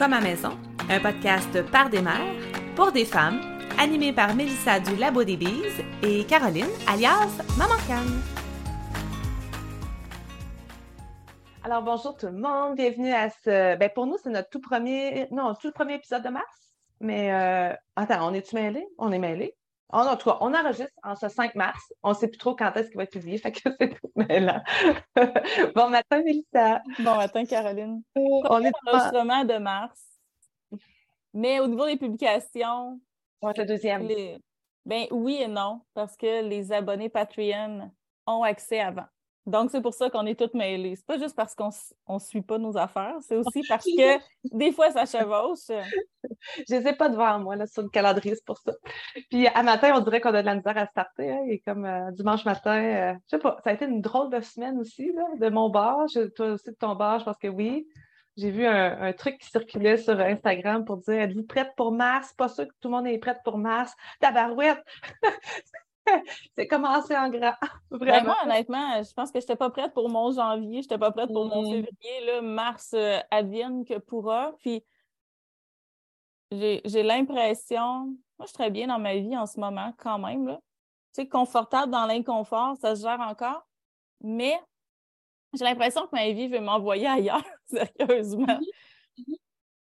Comme à maison, un podcast par des mères, pour des femmes, animé par Mélissa du Labo des Bises et Caroline, alias Maman Canne. Alors bonjour tout le monde, bienvenue à ce... Ben, pour nous, c'est notre tout premier... Non, tout premier épisode de mars, mais... Euh... Attends, on est-tu mêlés? On est mêlés? En tout cas, on enregistre en ce 5 mars. On ne sait plus trop quand est-ce qu'il va être publié, fait que c'est tout mêlant. bon matin, Mélissa. Bon matin, Caroline. on est l'enregistrement de mars. Mais au niveau des publications. Le deuxième. Ben oui et non, parce que les abonnés Patreon ont accès avant. Donc, c'est pour ça qu'on est toutes mêlées. C'est pas juste parce qu'on ne suit pas nos affaires, c'est aussi parce que des fois, ça chevauche. Je ne sais pas devant moi, là, sur le calendrier, c'est pour ça. Puis, à matin, on dirait qu'on a de la misère à starter. Hein, et comme euh, dimanche matin, euh, je sais pas, ça a été une drôle de semaine aussi, là, de mon bar. toi aussi, de ton bar, je pense que oui. J'ai vu un, truc qui circulait sur Instagram pour dire Êtes-vous prête pour mars? Pas sûr que tout le monde est prête pour mars. Tabarouette! c'est commencé en grand. Ben, Vraiment. moi, honnêtement, je pense que je n'étais pas prête pour mon janvier, je n'étais pas prête pour mon mm. février. Là, mars euh, advienne que pourra. Puis j'ai l'impression, moi, je suis très bien dans ma vie en ce moment, quand même. Là. Tu sais, confortable dans l'inconfort, ça se gère encore. Mais j'ai l'impression que ma vie veut m'envoyer ailleurs, sérieusement. Mm-hmm.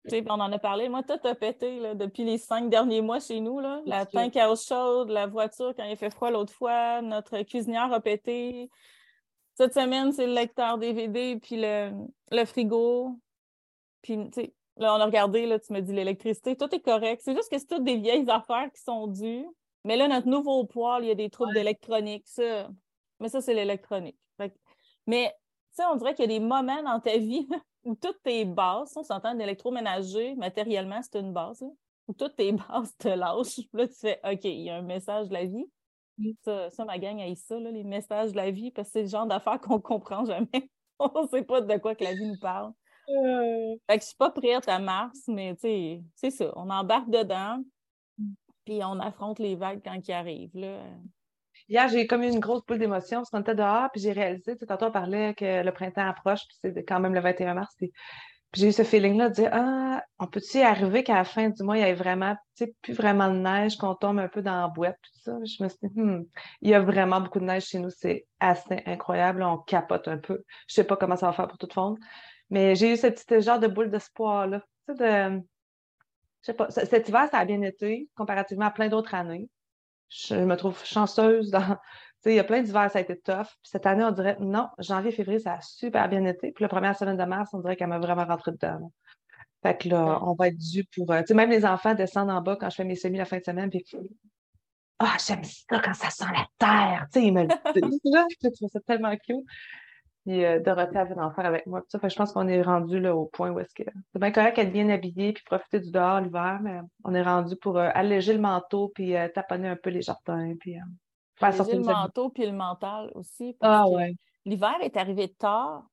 On en a parlé. Moi, tout a pété là, depuis les cinq derniers mois chez nous. Là. La tank à eau chaude, la voiture quand il fait froid l'autre fois, notre cuisinière a pété. Cette semaine, c'est le lecteur DVD, puis le, le frigo. Puis, là, on a regardé, là, tu me dis l'électricité, tout est correct. C'est juste que c'est toutes des vieilles affaires qui sont dues. Mais là, notre nouveau poêle, il y a des troubles d'électronique. Ça. Mais ça, c'est l'électronique. Mais, tu sais, on dirait qu'il y a des moments dans ta vie où toutes tes bases, on s'entend d'électroménager, matériellement, c'est une base, où toutes tes bases te lâchent. Là, tu fais OK, il y a un message de la vie. Ça, ça, ma gang a ça, là, les messages de la vie, parce que c'est le genre d'affaires qu'on comprend jamais. on ne sait pas de quoi que la vie nous parle. Euh... Fait que je suis pas prête à mars, mais c'est ça. On embarque dedans, mm. puis on affronte les vagues quand ils arrivent. Là. Hier, j'ai comme eu une grosse boule d'émotion qu'on était dehors, puis j'ai réalisé, tu sais, tantôt on parlait que le printemps approche, puis c'est quand même le 21 mars, puis, j'ai eu ce feeling-là de dire, ah, on peut-tu arriver qu'à la fin du mois, il y ait vraiment, plus vraiment de neige, qu'on tombe un peu dans la boîte, tout ça. Je me suis dit, hmm, il y a vraiment beaucoup de neige chez nous, c'est assez incroyable, on capote un peu. Je sais pas comment ça va faire pour tout fondre, mais j'ai eu ce petit genre de boule d'espoir-là, tu sais, de, je sais pas, cet hiver, ça a bien été, comparativement à plein d'autres années je me trouve chanceuse dans. il y a plein d'hivers, ça a été tough. Puis cette année, on dirait non, janvier, février, ça a super bien été. Puis la première semaine de mars, on dirait qu'elle m'a vraiment rentré dedans. Fait que là, on va être dû pour. Euh, tu sais, même les enfants descendent en bas quand je fais mes semis la fin de semaine. Puis ah, j'aime ça quand ça sent la terre. Tu sais, ils me le disent. je trouve ça tellement cute. Puis euh, Dorothée avait d'en faire avec moi. Ça fait, je pense qu'on est rendu là, au point où est-ce que. C'est bien correct d'être bien habillé puis profiter du dehors l'hiver, mais on est rendu pour euh, alléger le manteau puis euh, taponner un peu les jardins. Puis, faire alléger le manteau puis le mental aussi. ah ouais. L'hiver est arrivé tard,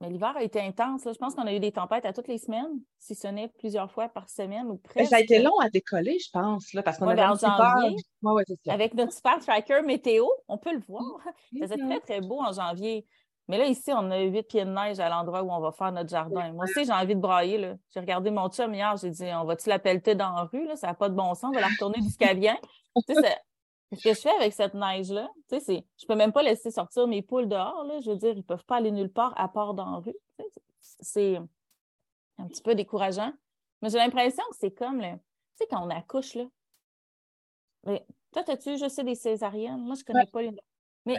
mais l'hiver a été intense. Je pense qu'on a eu des tempêtes à toutes les semaines, si ce n'est plusieurs fois par semaine ou presque. ça a été long à décoller, je pense, là, parce qu'on avait ben, janvier, Avec notre super tracker météo, on peut le voir. Ça faisait très, très beau en janvier. Mais là, ici, on a huit pieds de neige à l'endroit où on va faire notre jardin. Moi aussi, j'ai envie de brailler. J'ai regardé mon chum hier, j'ai dit on va-tu la pelleter dans la rue? Là? Ça n'a pas de bon sens, on va la retourner jusqu'à vient. tu sais, ce que je fais avec cette neige-là, tu sais, je peux même pas laisser sortir mes poules dehors. Là. Je veux dire, ils ne peuvent pas aller nulle part à part dans la rue. C'est un petit peu décourageant. Mais j'ai l'impression que c'est comme, tu sais, quand on accouche, là. Mais, toi, as-tu, je sais, des césariennes? Moi, je ne connais pas les. Mais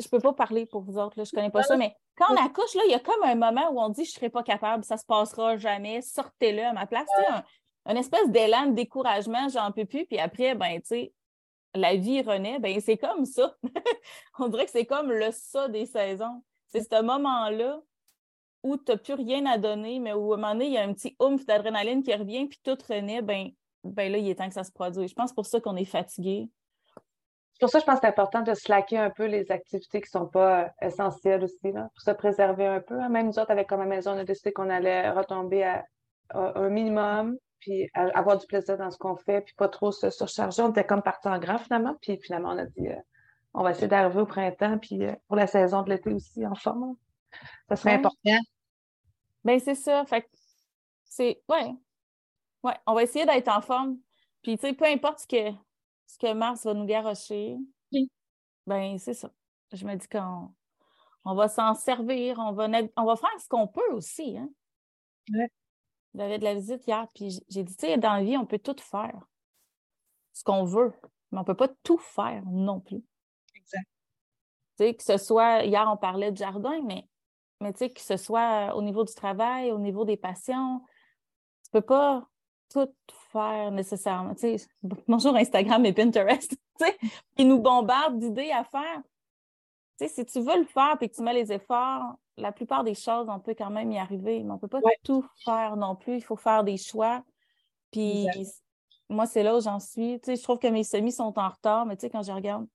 je peux pas parler pour vous autres, là, je connais pas ça, mais quand on accouche, là, il y a comme un moment où on dit je serai pas capable, ça se passera jamais, sortez-le à ma place. Un, espèce d'élan de découragement, j'en peux plus, puis après, ben, tu sais, la vie renaît, ben c'est comme ça. on dirait que c'est comme le ça des saisons. C'est ce moment-là où tu n'as plus rien à donner, mais où à un moment donné, il y a un petit oomph d'adrénaline qui revient, puis tout renaît, ben, ben là, il est temps que ça se produise. Je pense pour ça qu'on est fatigué pour ça, je pense que c'est important de slacker un peu les activités qui ne sont pas euh, essentielles aussi, là, pour se préserver un peu. Hein. Même nous autres, avec comme maison, on a décidé qu'on allait retomber à, un minimum, puis avoir du plaisir dans ce qu'on fait, puis pas trop se surcharger. On était comme parti en grand finalement, puis finalement, on a dit euh, on va essayer d'arriver au printemps, puis euh, pour la saison de l'été aussi en forme. Ça serait important. Bien, c'est ça. Fait c'est. Ouais. Ouais, on va essayer d'être en forme. Puis, tu sais, peu importe ce que, ce que Mars va nous garrocher, ben c'est ça. Je me dis qu'on on va s'en servir, on va, on va faire ce qu'on peut aussi. Hein? Ouais. J'avais de la visite hier, puis j'ai dit, tu sais, dans la vie, on peut tout faire. Ce qu'on veut, mais on ne peut pas tout faire non plus. Exact. Tu sais, que ce soit, hier, on parlait de jardin, mais, mais tu sais, que ce soit au niveau du travail, au niveau des passions, tu ne peux pas tout faire nécessairement. Tu sais, bonjour Instagram et Pinterest, tu sais, ils nous bombardent d'idées à faire. Tu sais, si tu veux le faire et que tu mets les efforts, la plupart des choses, on peut quand même y arriver, mais on ne peut pas tout faire non plus. Il faut faire des choix. Puis moi, c'est là où j'en suis. Tu sais, je trouve que mes semis sont en retard, mais tu sais, quand je regarde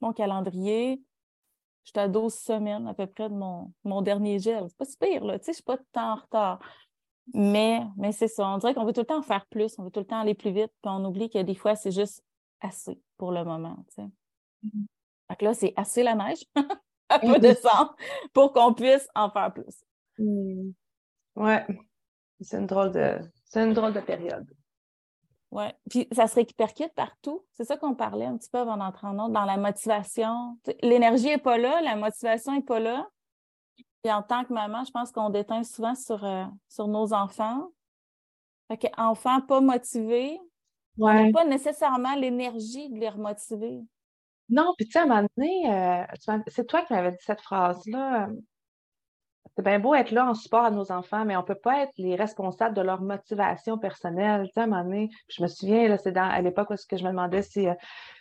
mon calendrier, je suis à 12 semaines à peu près de mon, mon dernier gel. C'est pas si pire, là. Tu sais, je suis pas tant en retard. Mais, mais c'est ça. On dirait qu'on veut tout le temps en faire plus, on veut tout le temps aller plus vite, puis on oublie que des fois, c'est juste assez pour le moment. Tu sais. Mm-hmm. Fait que là, c'est assez la neige, un peu de sang, pour qu'on puisse en faire plus. Mm. Ouais. C'est une drôle de. C'est une drôle de période. Oui. Puis ça se répercute partout. C'est ça qu'on parlait un petit peu avant d'entrer en autre, dans la motivation. L'énergie n'est pas là, la motivation n'est pas là. Puis en tant que maman, je pense qu'on déteint souvent sur, euh, sur nos enfants. Fait qu'enfants pas motivés, on n'a pas nécessairement l'énergie de les remotiver. Non, puis tu sais, à un moment donné, euh, c'est toi qui m'avais dit cette phrase-là. C'est bien beau être là en support à nos enfants, mais on ne peut pas être les responsables de leur motivation personnelle. Tu sais, à un moment donné, je me souviens, c'est dans, à l'époque où je me demandais si euh,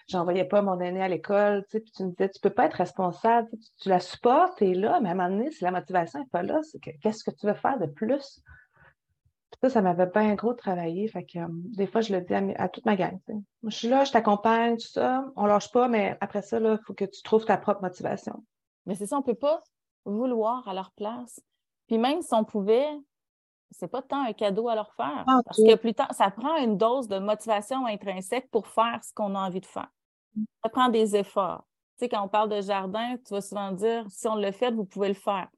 j'envoyais pas mon aîné à l'école, tu sais, puis tu me disais, tu peux pas être responsable, tu, la supportes, es là, mais à un moment donné, si la motivation n'est pas là, qu'est-ce que tu veux faire de plus? ça, ça m'avait bien gros travaillé. Fait que euh, des fois, je le dis à, toute ma gang. je suis là, je t'accompagne, tout ça. On lâche pas, mais après ça, il faut que tu trouves ta propre motivation. Mais c'est ça, on peut pas vouloir à leur place. Puis même si on pouvait, c'est pas tant un cadeau à leur faire. Ah, parce que plus tard, ça prend une dose de motivation intrinsèque pour faire ce qu'on a envie de faire. Ça prend des efforts. Tu sais, quand on parle de jardin, tu vas souvent dire si on le fait, vous pouvez le faire.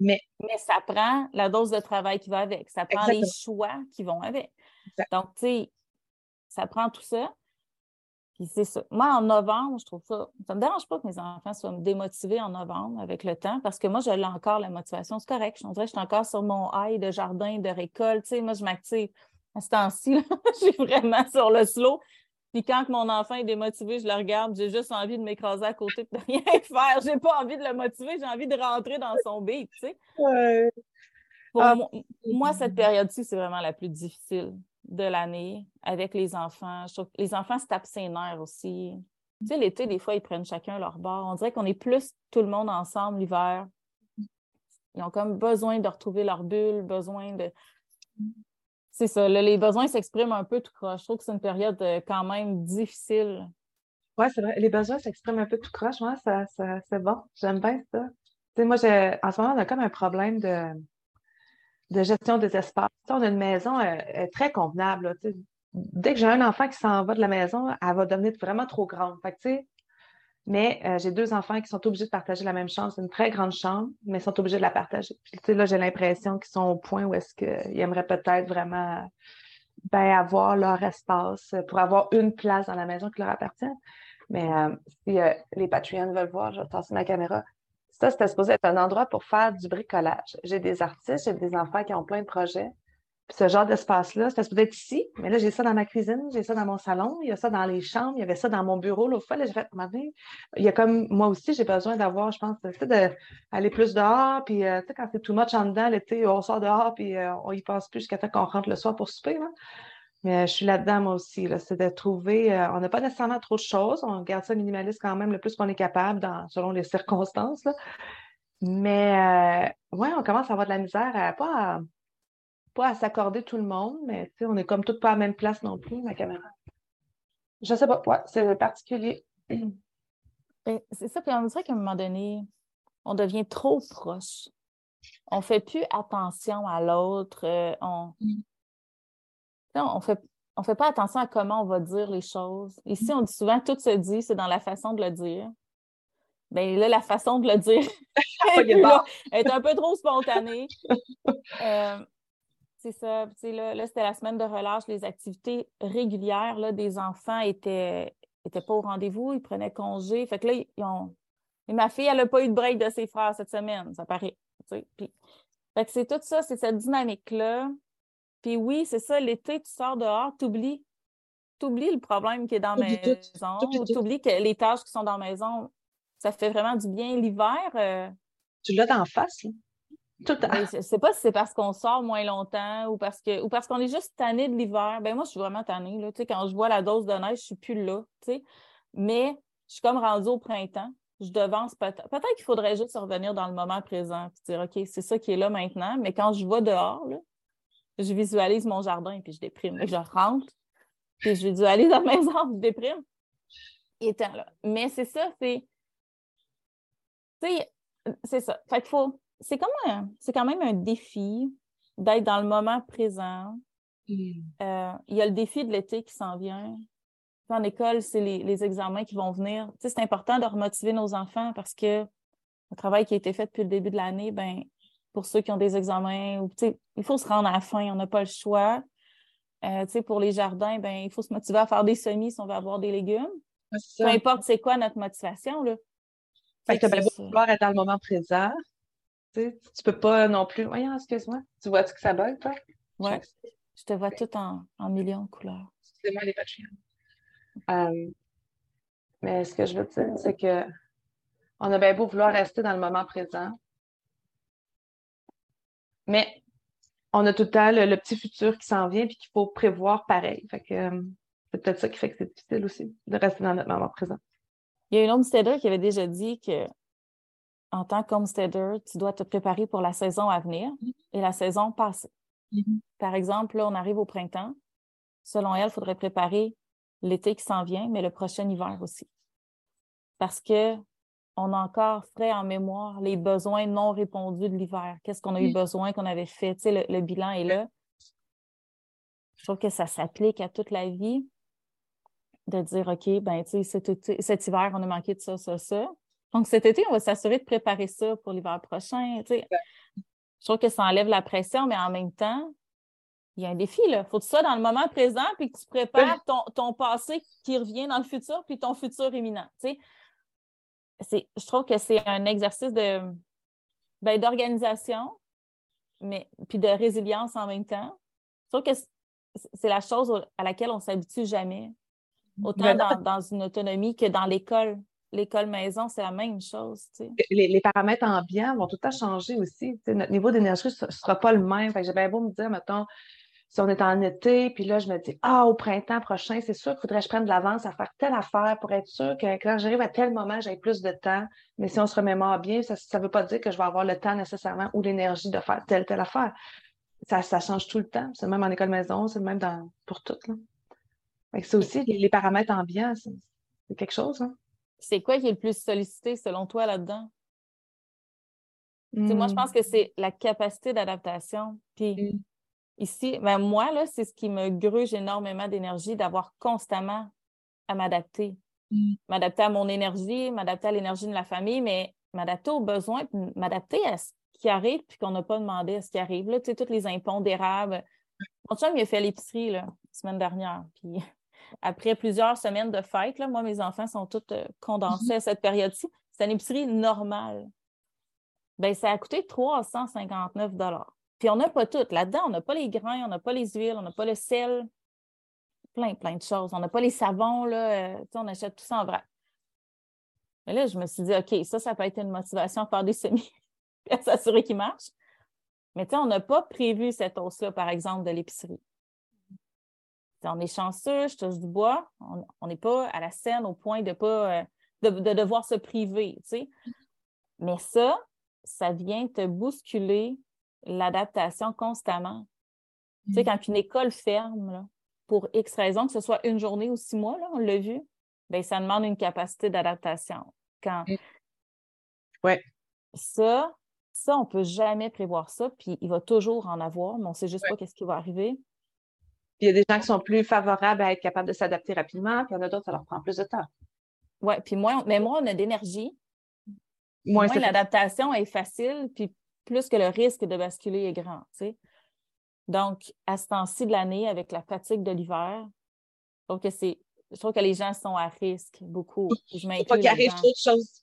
Mais, Mais ça prend la dose de travail qui va avec. Ça prend les choix qui vont avec. Donc, tu sais, ça prend tout ça. Puis c'est ça. Moi, en novembre, je trouve ça. Ça ne me dérange pas que mes enfants soient démotivés en novembre avec le temps, parce que moi, je l'ai encore la motivation. C'est correct. Je dirais que je suis encore sur mon high de jardin, de récolte. Tu sais, moi, je m'active. À ce temps-ci, je suis vraiment sur le slow. Puis quand mon enfant est démotivé, je le regarde, j'ai juste envie de m'écraser à côté et de rien faire. J'ai pas envie de le motiver, j'ai envie de rentrer dans son beat, tu sais. Pour ah, moi, cette période-ci, c'est vraiment la plus difficile de l'année avec les enfants. Les enfants se tapent ses nerfs aussi. Tu sais, l'été, des fois, ils prennent chacun leur bord. On dirait qu'on est plus tout le monde ensemble l'hiver. Ils ont comme besoin de retrouver leur bulle, besoin de c'est ça. les besoins s'expriment un peu tout croche. Je trouve que c'est une période euh, quand même difficile. Oui, c'est vrai. Les besoins s'expriment un peu tout croche. Moi, ça, c'est bon. J'aime bien ça. sais, moi, en ce moment, on a comme un problème de, de gestion des espaces. on a une maison euh, très convenable. dès que j'ai un enfant qui s'en va de la maison, elle va devenir vraiment trop grande. Mais euh, j'ai deux enfants qui sont obligés de partager la même chambre. C'est une très grande chambre, mais sont obligés de la partager. Puis, là, j'ai l'impression qu'ils sont au point où est-ce qu'ils aimeraient peut-être vraiment ben, avoir leur espace pour avoir une place dans la maison qui leur appartient. Mais euh, si euh, les Patreons veulent voir, je vais tasser ma caméra. Ça, c'était supposé être un endroit pour faire du bricolage. J'ai des artistes, j'ai des enfants qui ont plein de projets. Ce genre d'espace-là, c'était supposé être ici, mais là, j'ai ça dans ma cuisine, j'ai ça dans mon salon, il y a ça dans les chambres, il y avait ça dans mon bureau l'autre fois. Là, j'ai fait, il y a comme, moi aussi, j'ai besoin d'avoir, je pense, d'aller plus dehors, puis euh, tu sais, quand c'est too much en dedans, l'été, on sort dehors, puis euh, on y passe plus jusqu'à temps qu'on rentre le soir pour souper. Là. Mais euh, je suis là-dedans, moi aussi. Là, c'est de trouver, on n'a pas nécessairement trop de choses, on garde ça minimaliste quand même le plus qu'on est capable dans, selon les circonstances. Là. Mais, ouais, on commence à avoir de la misère, à, pas à pas à s'accorder tout le monde, mais on est comme toutes pas à la même place non plus, ma caméra. Je sais pas, ouais, c'est particulier. Ben, c'est ça, puis on dirait qu'à un moment donné, on devient trop proche. On fait plus attention à l'autre. Euh, on mm. On fait on fait pas attention à comment on va dire les choses. Ici, on dit souvent tout se dit, c'est dans la façon de le dire. Bien là, la façon de le dire est, un peu trop spontanée. Euh, C'est ça. Là, là c'était la semaine de relâche. Les activités régulières là, des enfants étaient, étaient pas au rendez-vous. Ils prenaient congé. Fait que là, ils ont. Et ma fille, elle n'a pas eu de break de ses frères cette semaine, ça paraît. Puis... Fait que c'est tout ça, c'est cette dynamique-là. Puis oui, c'est ça, l'été, tu sors dehors, tu oublies. Tu oublies le problème qui est dans la maison. Tu oublies que les tâches qui sont dans la maison, ça fait vraiment du bien. L'hiver. Euh, tu l'as d'en face, là. Tout ben, je ne sais pas si c'est parce qu'on sort moins longtemps ou parce que ou parce qu'on est juste tanné de l'hiver. Ben moi, je suis vraiment tannée. Là. quand je vois la dose de neige, je ne suis plus là. Mais je suis comme rendue au printemps. Je devance peut-être. Peut-être qu'il faudrait juste revenir dans le moment présent et dire OK, c'est ça qui est là maintenant. Mais quand je vais dehors, je visualise mon jardin puis je déprime. Je rentre, puis je visualise la maison, je déprime. Étant là. Mais c'est ça, c'est. c'est ça. Fait qu'il faut c'est comme c'est quand même un défi d'être dans le moment présent. Mm. Euh, il y a le défi de l'été qui s'en vient. En école, c'est les, examens qui vont venir. c'est important de remotiver nos enfants parce que le travail qui a été fait depuis le début de l'année, ben, pour ceux qui ont des examens, ou, il faut se rendre à la fin, on n'a pas le choix. Euh, pour les jardins, ben, il faut se motiver à faire des semis si on veut avoir des légumes. Peu importe c'est quoi notre motivation. Là. Fait que tu vouloir être dans le moment présent, tu, tu peux pas non plus. Voyons, excuse-moi. Tu vois-tu que ça bug, toi? Oui. Je te vois tout en, en millions de couleurs. Excusez-moi les pas euh, mais ce que je veux dire, c'est que on a bien beau vouloir rester dans le moment présent, mais on a tout le temps le, petit futur qui s'en vient et qu'il faut prévoir pareil. Fait que euh, c'est peut-être ça qui fait que c'est difficile aussi de rester dans notre moment présent. Il y a une homesteader qui avait déjà dit que en tant qu'homesteader, tu dois te préparer pour la saison à venir et la saison passée. Mm-hmm. Par exemple, là, on arrive au printemps. Selon elle, il faudrait préparer l'été qui s'en vient, mais le prochain hiver aussi. Parce que on a encore frais en mémoire les besoins non répondus de l'hiver. Qu'est-ce qu'on a eu besoin, qu'on avait fait? Tu sais, le, bilan est là. Je trouve que ça s'applique à toute la vie de dire, OK, ben, tu sais, cet, cet hiver, on a manqué de ça, ça, ça. Donc, cet été, on va s'assurer de préparer ça pour l'hiver prochain. Je trouve que ça enlève la pression, mais en même temps, il y a un défi. Il faut que tu sois dans le moment présent puis que tu prépares ton, passé qui revient dans le futur puis ton futur imminent. Je trouve que c'est un exercice de ben, d'organisation, mais puis de résilience en même temps. Je trouve que c'est la chose à laquelle on ne s'habitue jamais, autant dans, dans, une autonomie que dans l'école l'école maison, c'est la même chose. Les, paramètres ambiants vont tout le temps changer aussi. notre niveau d'énergie ne sera pas le même. j'ai bien beau me dire, mettons, si on est en été, puis là, je me dis, ah, au printemps prochain, c'est sûr qu'il faudrait que je prenne de l'avance à faire telle affaire pour être sûr que quand j'arrive à tel moment, j'ai plus de temps. Mais si on se remémore bien, ça ne veut pas dire que je vais avoir le temps nécessairement ou l'énergie de faire telle, telle affaire. Ça, ça change tout le temps. C'est même en école maison, c'est même dans, pour tout. C'est aussi les, paramètres ambiants, c'est quelque chose. Hein? c'est quoi qui est le plus sollicité selon toi là-dedans? Moi, je pense que hmm. c'est la capacité d'adaptation. Puis hmm. Ici, ben moi, là, c'est ce qui me gruge énormément d'énergie d'avoir constamment à m'adapter. Hmm. M'adapter à mon énergie, m'adapter à l'énergie de la famille, mais m'adapter aux besoins, m'adapter à ce qui arrive, puis qu'on n'a pas demandé à ce qui arrive. Là, tu sais, tous les impondérables. Mon chum, il a fait l'épicerie la semaine dernière. Puis après plusieurs semaines de fête, là, moi, mes enfants sont tous euh, condensés mhm. à cette période-ci. C'est une épicerie normale. Bien, ça a coûté 359 Puis on n'a pas tout. Là-dedans, on n'a pas les grains, on n'a pas les huiles, on n'a pas le sel, plein, plein de choses. On n'a pas les savons, là. Euh, on achète tout ça en vrac. Mais là, je me suis dit, OK, ça, ça peut être une motivation à faire des semis et à s'assurer qu'ils marchent. Mais on n'a pas prévu cette hausse-là, par exemple, de l'épicerie on est chanceux, je touche du bois, on n'est pas à la scène au point de pas euh, de, devoir se priver, Mais ça, ça vient te bousculer l'adaptation constamment. Tu sais, mm. quand une école ferme, pour X raisons, que ce soit une journée ou six mois, là, on l'a vu, bien, ça demande une capacité d'adaptation. Quand... Mm. Ouais. Ça, ça, on ne peut jamais prévoir ça, puis il va toujours en avoir, mais on ne sait juste pas qu'est-ce qui va arriver il y a des gens qui sont plus favorables à être capables de s'adapter rapidement, puis il y en a d'autres, ça leur prend plus de temps. Oui, puis moins, mais moins on a d'énergie, moins, l'adaptation est facile, puis plus que le risque de basculer est grand. Donc, à ce temps-ci de l'année, avec la fatigue de l'hiver, je trouve que c'est. Je trouve que les gens sont à risque beaucoup. Je ne pas qu'il arrive trop de choses.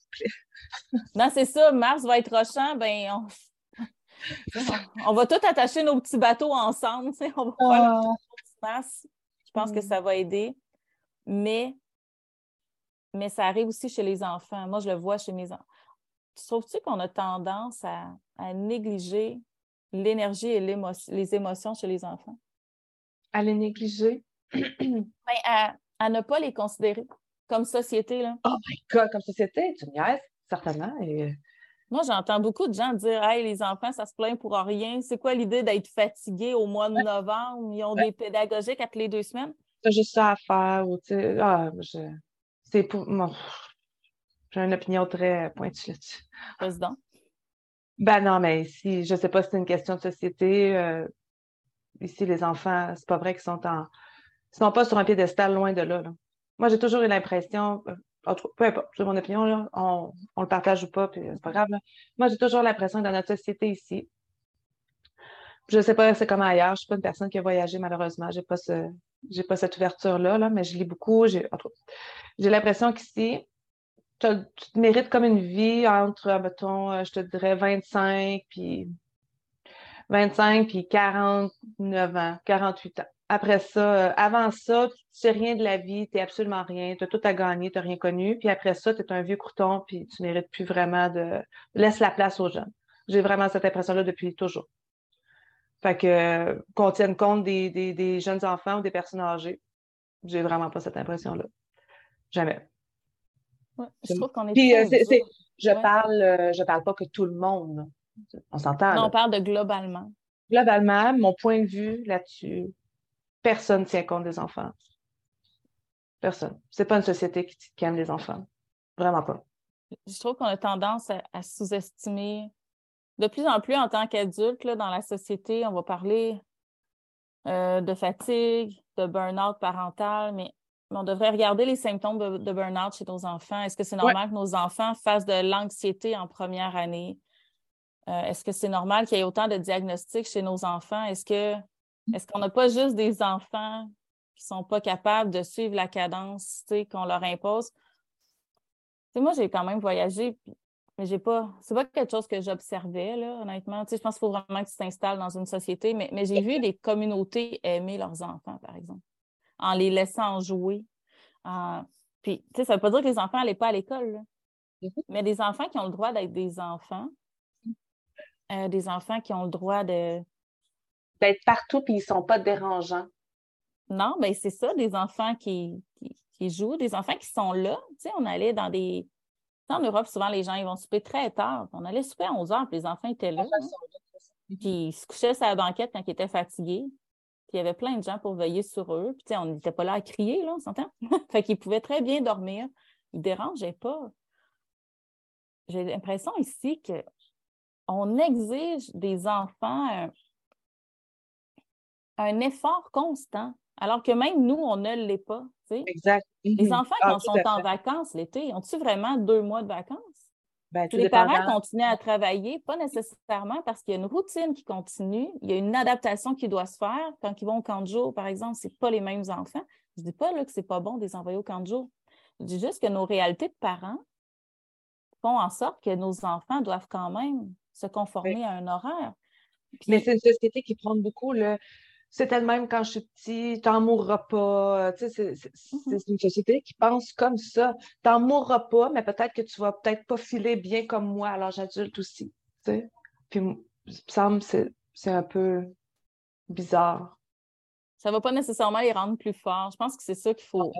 non, c'est ça. Mars va être rochant, ben on... va tout attacher nos petits bateaux ensemble. On va faire ah. Je pense que mm. ça va aider. Mais, mais ça arrive aussi chez les enfants. Moi, je le vois chez mes enfants. Trouves-tu qu'on a tendance à, à négliger l'énergie et les émotions chez les enfants? À les négliger? Ben, à, à, ne pas les considérer comme société. Là. Oh my God, comme société, tu niaises, certainement. Et... Moi, j'entends beaucoup de gens dire Hey, les enfants, ça se plaint pour rien. C'est quoi l'idée d'être fatigué au mois de novembre? Ils ont des pédagogiques toutes les deux semaines. C'est juste ça à faire. Ou, ah, je... C'est pour. J'ai une opinion très pointue là-dessus. Président. Ben non, mais ici, je ne sais pas si c'est une question de société. Euh, ici, les enfants, c'est pas vrai qu'ils sont en. Ils sont pas sur un piédestal loin de là. Moi, j'ai toujours eu l'impression, euh, peu importe, c'est mon opinion, là, on, on, le partage ou pas, puis c'est pas grave. Moi, j'ai toujours l'impression que dans notre société ici, je ne sais pas c'est comment ailleurs, je ne suis pas une personne qui a voyagé malheureusement, je n'ai pas, ce, pas cette ouverture-là, là, mais je lis beaucoup. J'ai, j'ai l'impression qu'ici, tu te mérites comme une vie entre, mettons, euh, je te dirais 25 puis 25 puis 49 ans, 48 ans. Après ça, euh, avant ça, tu sais rien de la vie, tu absolument rien, tu tout à gagner, tu n'as rien connu. Puis après ça, tu es un vieux crouton, puis tu mérites plus vraiment de. Laisse la place aux jeunes. J'ai vraiment cette impression-là depuis toujours. Fait que qu'on tienne compte des, des, jeunes enfants ou des personnes âgées, j'ai vraiment pas cette impression-là. Jamais. Je trouve qu'on est. Puis, euh, je parle, euh, je parle pas que tout le monde. On s'entend. Non, on parle de globalement. Globalement, mon point de vue là-dessus, personne ne tient compte des enfants. Personne. C'est pas une société qui, aime les enfants. Vraiment pas. Je trouve qu'on a tendance à, sous-estimer de plus en plus en tant qu'adulte dans la société. On va parler euh, de fatigue, de burn-out parental, mais on devrait regarder les symptômes de, burn-out chez nos enfants. Est-ce que c'est normal que nos enfants fassent de l'anxiété en première année? Euh, est-ce que c'est normal qu'il y ait autant de diagnostics chez nos enfants? Est-ce que est-ce qu'on n'a pas juste des enfants qui ne sont pas capables de suivre la cadence qu'on leur impose? moi, j'ai quand même voyagé, mais j'ai pas. C'est pas quelque chose que j'observais, honnêtement. je pense qu'il faut vraiment que tu t'installes dans une société, mais, mais j'ai vu des communautés aimer leurs enfants, par exemple, en les laissant jouer. Puis, ça ne veut pas dire que les enfants n'allaient pas à l'école, mm-hmm. mais des enfants qui ont le droit d'être des enfants, euh, des enfants qui ont le droit de, d'être partout puis ils sont pas dérangeants. Non, mais ben, c'est ça, des enfants qui, qui, jouent, des enfants qui sont là. Tu sais, on allait dans des. En Europe, souvent, les gens ils vont souper très tard. On allait souper à 11 heures, puis les enfants étaient là. Hein. Puis ils se couchaient sur la banquette quand ils étaient fatigués. Puis il y avait plein de gens pour veiller sur eux. Puis on n'était pas là à crier, là, on s'entend? fait qu'ils pouvaient très bien dormir. Ils ne dérangeaient pas. J'ai l'impression ici qu'on exige des enfants un effort constant, alors que même nous, on ne l'est pas. Exact. Les mhm. enfants, quand ah, sont en vacances l'été, ont-ils vraiment deux mois de vacances? Ben, les parents continuent à travailler, pas nécessairement parce qu'il y a une routine qui continue, il y a une adaptation qui doit se faire. Quand ils vont au camp de jour, par exemple, ce pas les mêmes enfants. Je ne dis pas là, que ce n'est pas bon de les envoyer au camp de jour. Je dis juste que nos réalités de parents font en sorte que nos enfants doivent quand même se conformer à un horaire. Mais c'est une société qui prend beaucoup le c'était le même quand je suis petit, t'en mourras pas. Tu sais, mm-hmm. c'est une société qui pense comme ça. T'en mourras pas, mais peut-être que tu vas peut-être pas filer bien comme moi à l'âge adulte aussi. Tu sais? Puis, il me semble que c'est un peu bizarre. Ça ne va pas nécessairement les rendre plus forts. Je pense que c'est ça qu'il faut,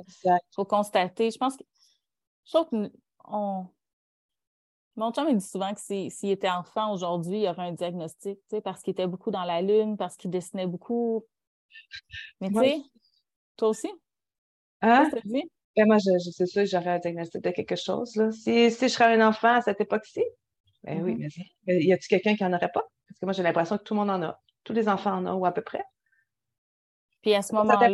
faut, constater. Je pense que je trouve qu'on mon chum, il dit souvent que s'il était enfant aujourd'hui, il y aurait un diagnostic, parce qu'il était beaucoup dans la lune, parce qu'il dessinait beaucoup. Mais tu sais, toi aussi? Hein? Ben moi, je, je sais ça, j'aurais un diagnostic de quelque chose. Là. Si, si je serais un enfant à cette époque-ci, ben oui, mm-hmm. mais y a-t-il quelqu'un qui n'en aurait pas? Parce que moi, j'ai l'impression que tout le monde en a. Tous les enfants en ont, ou à peu près. Puis à ce moment-là.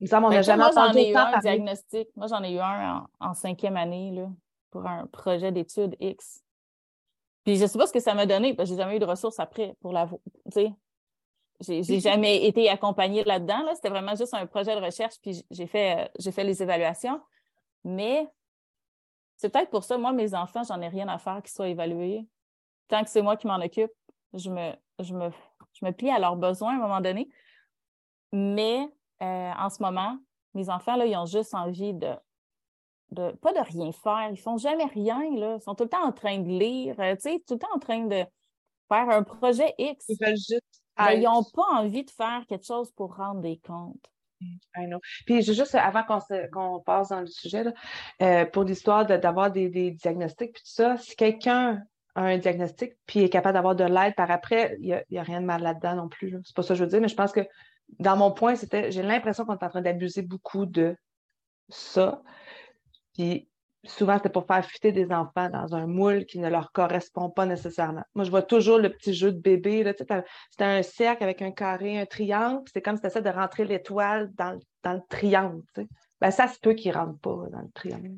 Il me semble qu'on n'a jamais moi, entendu ai eu un diagnostic. Moi, j'en ai eu un en, en cinquième année. Là pour un projet d'études X. Puis je sais pas ce que ça m'a donné, parce que j'ai jamais eu de ressources après pour la tu sais. J'ai jamais été accompagnée là-dedans. Là. C'était vraiment juste un projet de recherche, puis j'ai fait, euh, fait les évaluations. Mais c'est peut-être pour ça, moi, mes enfants, j'en ai rien à faire qu'ils soient évalués. Tant que c'est moi qui m'en occupe, je me, je, me, je me plie à leurs besoins à un moment donné. Mais euh, en ce moment, mes enfants, là, ils ont juste envie de, de, pas de rien faire. Ils font jamais rien. Là. Ils sont tout le temps en train de lire, euh, tout le temps en train de faire un projet X. Ils veulent juste. ils n'ont pas envie de faire quelque chose pour rendre des comptes. I know. Puis juste avant qu'on passe dans le sujet, euh, pour l'histoire d'avoir des, diagnostics, puis tout ça, si quelqu'un a un diagnostic puis est capable d'avoir de l'aide par après, il n'y a, rien de mal là-dedans non plus. C'est pas ça que je veux dire, mais je pense que dans mon point, c'était j'ai l'impression qu'on est en train d'abuser beaucoup de ça. Puis souvent, c'était pour faire fuiter des enfants dans un moule qui ne leur correspond pas nécessairement. Moi, je vois toujours le petit jeu de bébé. C'était un cercle avec un carré, un triangle. C'est comme si tu de rentrer l'étoile dans, le triangle. Ben, ça, c'est peu qui ne rentrent pas dans le triangle.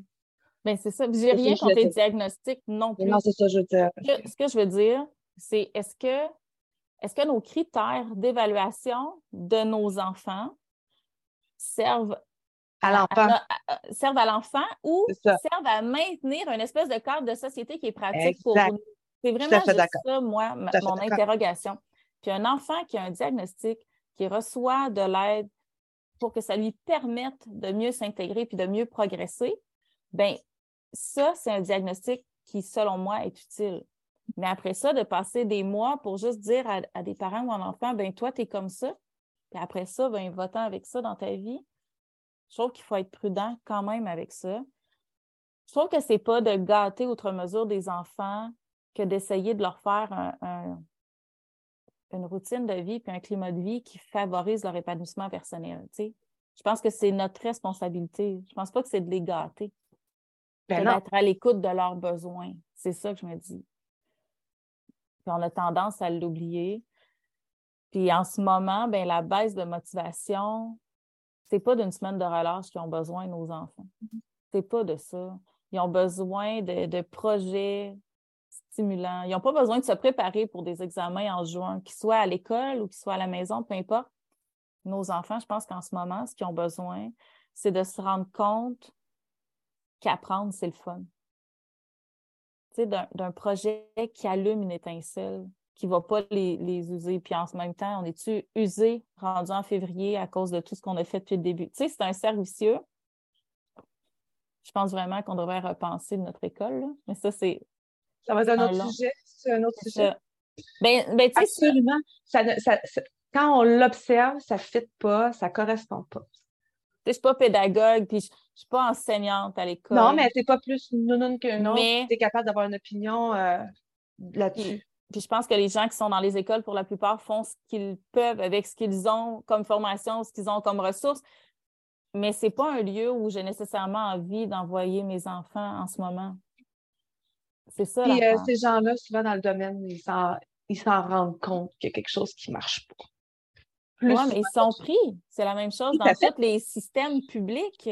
Bien, c'est ça. J'ai rien contre les diagnostics non plus. Non, c'est ça, je veux dire. Ce que, je veux dire, c'est est-ce que, est-ce que nos critères d'évaluation de nos enfants servent à l'enfant. servent à l'enfant ou servent à maintenir une espèce de cadre de société qui est pratique pour nous. C'est vraiment juste ça, moi, mon interrogation. Puis un enfant qui a un diagnostic, qui reçoit de l'aide pour que ça lui permette de mieux s'intégrer puis de mieux progresser, bien, ça, c'est un diagnostic qui, selon moi, est utile. Mais après ça, de passer des mois pour juste dire à, des parents ou à un enfant, ben toi, tu es comme ça, puis après ça, ben, va-t'en avec ça dans ta vie, je trouve qu'il faut être prudent quand même avec ça. Je trouve que ce n'est pas de gâter outre mesure des enfants que d'essayer de leur faire une routine de vie et un climat de vie qui favorise leur épanouissement personnel. Je pense que c'est notre responsabilité. Je ne pense pas que c'est de les gâter. Ben d'être à l'écoute de leurs besoins. C'est ça que je me dis. Puis on a tendance à l'oublier. Puis en ce moment, ben, la baisse de motivation, c'est pas d'une semaine de relâche qu'ils ont besoin, nos enfants. C'est pas de ça. Ils ont besoin de, projets stimulants. Ils n'ont pas besoin de se préparer pour des examens en juin, qu'ils soient à l'école ou qu'ils soient à la maison, peu importe. Nos enfants, je pense qu'en ce moment, ce qu'ils ont besoin, c'est de se rendre compte qu'apprendre, c'est le fun. Tu sais, d'un projet qui allume une étincelle, qui ne va pas les, user. Puis en ce même temps, on est-tu usé rendu en février à cause de tout ce qu'on a fait depuis le début? Tu sais, c'est un servicieux. Je pense vraiment qu'on devrait repenser notre école. Mais ça, c'est. Ça va être un autre sujet. C'est un autre sujet. Ben, ben, Absolument. quand on l'observe, ça ne fit pas, ça ne correspond pas. Je ne suis pas pédagogue, puis je ne suis pas enseignante à l'école. Non, mais tu n'es pas plus non qu'un autre. Tu es capable d'avoir une opinion euh, là-dessus. Puis je pense que les gens qui sont dans les écoles, pour la plupart, font ce qu'ils peuvent avec ce qu'ils ont comme formation, ce qu'ils ont comme ressources. Mais ce n'est pas un lieu où j'ai nécessairement envie d'envoyer mes enfants en ce moment. C'est ça. Puis euh, ces gens-là, souvent dans le domaine, ils s'en rendent compte qu'il y a quelque chose qui ne marche pas. Oui, mais ils sont pris. C'est la même chose dans tous les systèmes publics.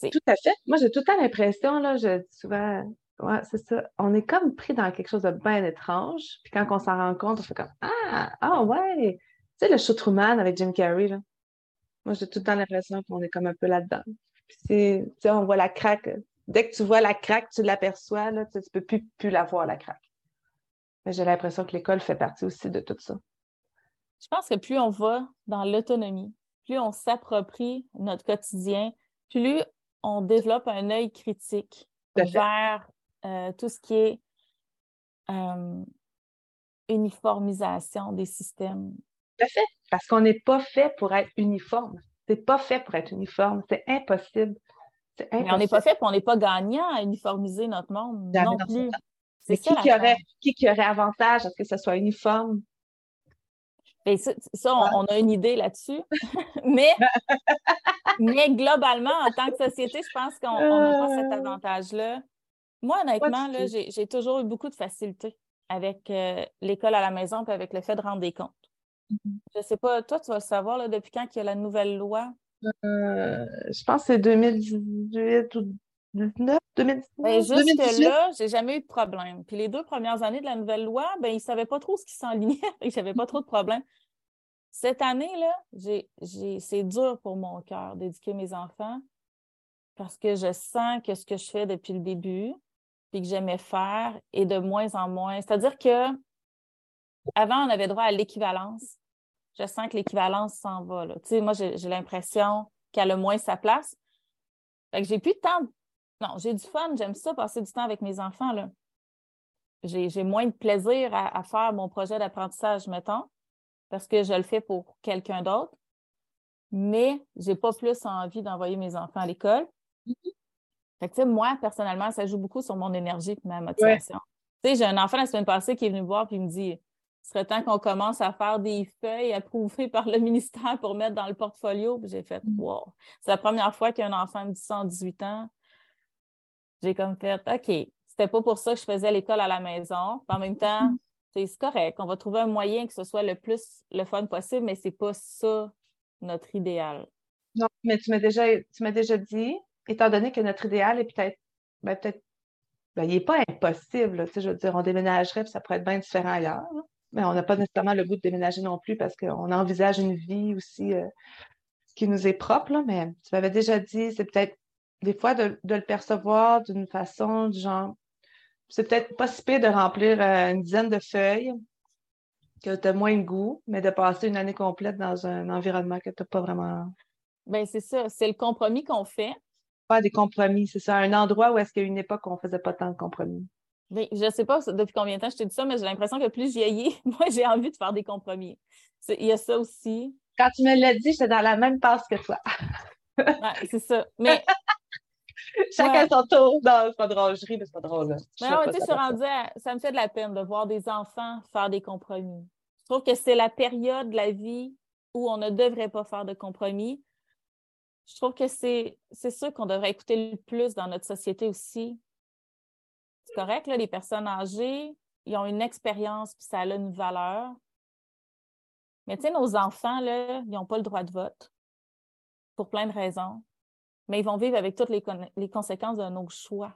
Tout à fait. Moi, j'ai tout le temps l'impression, là, je dis souvent, Ouais, c'est ça. On est comme pris dans quelque chose de bien étrange. Puis quand on s'en rend compte, on fait comme Ah, ah ouais! Tu sais, le show Truman avec Jim Carrey, là. Moi, j'ai tout le temps l'impression qu'on est comme un peu là-dedans. Puis tu sais, on voit la craque. Dès que tu vois la craque, tu l'aperçois, là, tu ne peux plus, plus la voir, la craque. Mais j'ai l'impression que l'école fait partie aussi de tout ça. Je pense que plus on va dans l'autonomie, plus on s'approprie notre quotidien, plus on développe un œil critique vers euh, tout ce qui est euh, uniformisation des systèmes. Tout à fait, parce qu'on n'est pas fait pour être uniforme. C'est pas fait pour être uniforme, c'est impossible. Mais on n'est pas fait pour on n'est pas gagnant à uniformiser notre monde non plus. C'est qui, qui, aurait, qui, qui aurait avantage à ce que ce soit uniforme? Et ça, on, a une idée là-dessus. mais, mais globalement, en tant que société, je pense qu'on n'a pas cet euh. avantage-là. Moi, honnêtement, j'ai toujours eu beaucoup de facilité avec euh, l'école à la maison et avec le fait de rendre des comptes. Mm-hmm. Je ne sais pas, toi, tu vas le savoir là, depuis quand il y a la nouvelle loi? Euh, je pense que c'est 2018 ou 2019, 2019. Ben, Jusque-là, j'ai jamais eu de problème. Puis les deux premières années de la nouvelle loi, ben, ils ne savaient pas trop ce qui s'enlignait et j'avais pas trop de problèmes. Cette année-là, c'est dur pour mon cœur d'éduquer mes enfants parce que je sens que ce que je fais depuis le début, puis que j'aimais faire, est de moins en moins. C'est-à-dire que avant, on avait droit à l'équivalence. Je sens que l'équivalence s'en va. Tu sais, moi, j'ai l'impression qu'elle a moins sa place. Fait que j'ai plus de temps. Non, j'ai du fun, j'aime ça, passer du temps avec mes enfants. J'ai moins de plaisir à, faire mon projet d'apprentissage, mettons, parce que je le fais pour quelqu'un d'autre. Mais j'ai pas plus envie d'envoyer mes enfants à l'école. Fait que, moi, personnellement, ça joue beaucoup sur mon énergie et ma motivation. J'ai un enfant la semaine passée qui est venu me voir et il me dit ce serait temps qu'on commence à faire des feuilles approuvées par le ministère pour mettre dans le portfolio. J'ai fait, mm. wow. C'est la première fois qu'un enfant me dit ça en 18 ans. J'ai comme fait, OK, c'était pas pour ça que je faisais l'école à la maison. en même temps, mm. c'est correct. On va trouver un moyen que ce soit le plus le fun possible, mais c'est pas ça notre idéal. Non, mais tu m'as déjà, tu m'as déjà dit, étant donné que notre idéal est peut-être, ben, peut-être, ben, il n'est pas impossible. je veux dire, on déménagerait, puis ça pourrait être bien différent ailleurs mais on n'a pas nécessairement le goût de déménager non plus parce qu'on envisage une vie aussi euh, qui nous est propre. mais tu m'avais déjà dit, c'est peut-être des fois de, le percevoir d'une façon du genre, c'est peut-être pas si pire de remplir euh, une dizaine de feuilles que tu as moins de goût, mais de passer une année complète dans un environnement que tu n'as pas vraiment. Bien, c'est ça. C'est le compromis qu'on fait. Des compromis, c'est ça. Un endroit où est-ce qu'à une époque, on ne faisait pas tant de compromis je ne sais pas depuis combien de temps je t'ai dit ça, mais j'ai l'impression que plus je vieillis, moi, j'ai envie de faire des compromis. Il y a ça aussi. Quand tu me l'as dit, j'étais dans la même passe que toi. ouais, c'est ça. Mais. Chacun son tour. Non, c'est pas drôle. Je ris, mais c'est pas drôle. Mais non, tu sais, je suis rendue Ça me fait de la peine de voir des enfants faire des compromis. Je trouve que c'est la période de la vie où on ne devrait pas faire de compromis. Je trouve que c'est ça qu'on devrait écouter le plus dans notre société aussi c'est correct, là, les personnes âgées, ils ont une expérience, puis ça a une valeur. Mais tu sais, nos enfants, là, ils n'ont pas le droit de vote pour plein de raisons. Mais ils vont vivre avec toutes les, les conséquences de nos choix.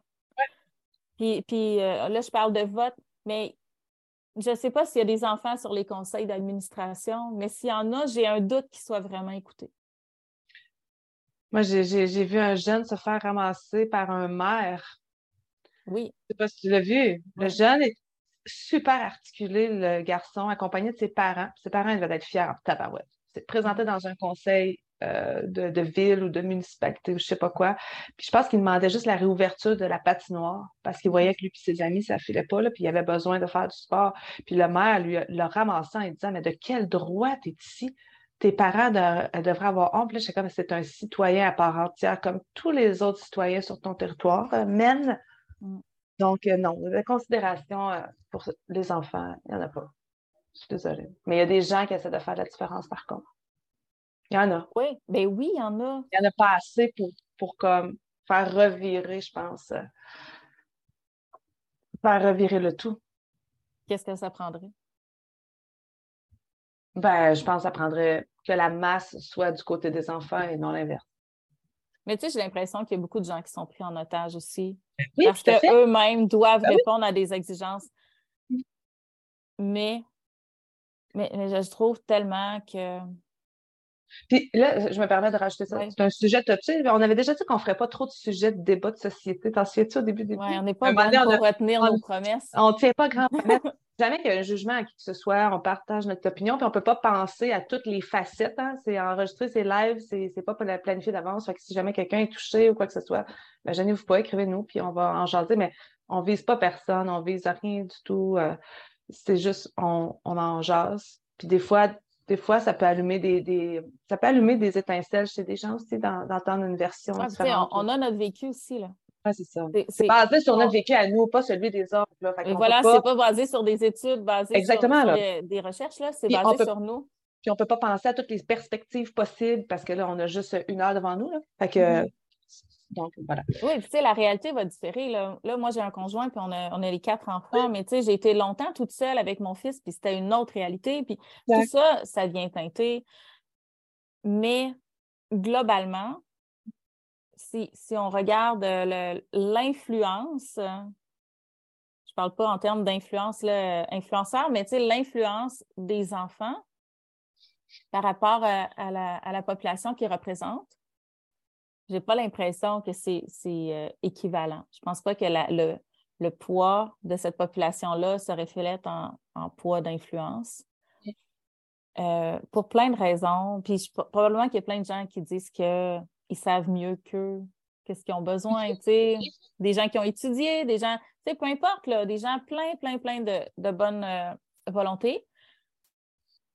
Puis, puis euh, là, je parle de vote, mais je ne sais pas s'il y a des enfants sur les conseils d'administration, mais s'il y en a, j'ai un doute qu'ils soient vraiment écoutés. Moi, j'ai vu un jeune se faire ramasser par un maire oui. Je sais pas si tu l'as vu. Le jeune est super articulé, le garçon, accompagné de ses parents. Ses parents, ils devaient être fiers en tabarouette. C'est présenté mm. dans un conseil euh, de, ville ou de municipalité ou je sais pas quoi. Puis je pense qu'il demandait juste la réouverture de la patinoire parce qu'il voyait que lui et ses amis, ça filait pas, là, puis il avait besoin de faire du sport. Puis le maire lui l'a ramassant et disant Mais de quel droit tu es ici? Tes parents devraient avoir honte. Là, comme c'est un citoyen à part entière, comme tous les autres citoyens sur ton territoire, euh, mène Mm. Donc, euh, non, la considération euh, pour les enfants, il n'y en a pas. Je suis désolée. Mais il y a des gens qui essaient de faire la différence, par contre. Il y en a. Oui, bien oui, il y en a. Il n'y en a pas assez pour, pour comme, faire revirer, je pense. Euh, faire revirer le tout. Qu'est-ce que ça prendrait? Ben, je pense que ça prendrait que la masse soit du côté des enfants et non l'inverse. Mais tu sais, j'ai l'impression qu'il y a beaucoup de gens qui sont pris en otage aussi. parce qu'eux-mêmes doivent ben répondre à des exigences. Mais, mais, je trouve tellement que. Puis là, je me permets de rajouter ça. C'est un sujet sais, On avait déjà dit qu'on ne ferait pas trop de sujets de débat de société. T'en souviens-tu au début du Oui, on n'est pas bon pour retenir nos promesses. On ne tient pas grand promesse. jamais qu'il y a un jugement à qui que ce soit, on partage notre opinion, puis on ne peut pas penser à toutes les facettes. Hein. C'est enregistré, c'est live, c'est, c'est pas planifié d'avance. Si jamais quelqu'un est touché ou quoi que ce soit, ben, gênez-vous pas, écrivez-nous, puis on va en jaser, mais on vise pas personne, on vise rien du tout. Euh, c'est juste, on, on en jase. Puis des fois, des fois, ça peut allumer des, des, ça peut allumer des étincelles chez des gens aussi d'entendre une version différente. On, on, a notre vécu aussi, là c'est ça. C'est basé sur notre vécu à nous, pas celui des autres. Et voilà, c'est pas basé sur des études, basé Exactement, sur, des recherches, là. C'est basé sur nous. Puis on ne peut pas penser à toutes les perspectives possibles parce que là, on a juste une heure devant nous. Là. Fait que. Mm-hmm. Donc, voilà. Oui, tu sais, la réalité va différer. Là, là moi, j'ai un conjoint, puis on a, on a les quatre enfants, mais tu sais, j'ai été longtemps toute seule avec mon fils, puis c'était une autre réalité. Puis tout ça, ça vient teinter. Mais globalement, si, si on regarde l'influence, je ne parle pas en termes d'influence influenceur, mais l'influence des enfants par rapport à, la, population qu'ils représentent, je n'ai pas l'impression que c'est euh, équivalent. Je ne pense pas que le, le, poids de cette population-là se reflète en, en poids d'influence. Euh, pour plein de raisons. Puis probablement qu'il y a plein de gens qui disent qu'ils savent mieux qu'eux, qu'est-ce qu'ils ont besoin, des gens qui ont étudié, des gens, peu importe, là, des gens plein, plein, plein de, de bonne euh, volonté.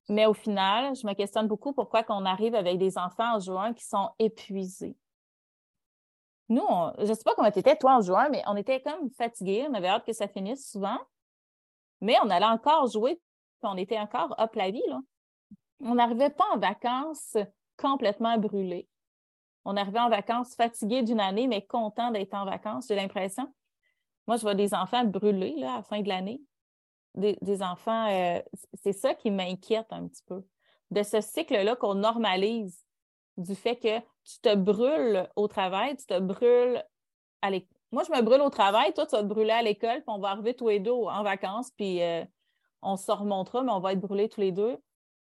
Mais au final, je me questionne beaucoup pourquoi qu'on arrive avec des enfants en juin qui sont épuisés. Nous, je ne sais pas comment tu étais, toi, en juin, mais on était comme fatigués. On avait hâte que ça finisse souvent. Mais on allait encore jouer, puis on était encore hop la vie. Là. On n'arrivait pas en vacances complètement brûlés. On arrivait en vacances fatigués d'une année, mais contents d'être en vacances, j'ai l'impression. Moi, je vois des enfants brûlés là, à la fin de l'année des, enfants, euh, c'est ça qui m'inquiète un petit peu. De ce cycle-là qu'on normalise, du fait que tu te brûles au travail, tu te brûles à l'école. Moi, je me brûle au travail, toi, tu vas te brûler à l'école, puis on va arriver tous les deux en vacances, puis euh, on se remontera, mais on va être brûlés tous les deux.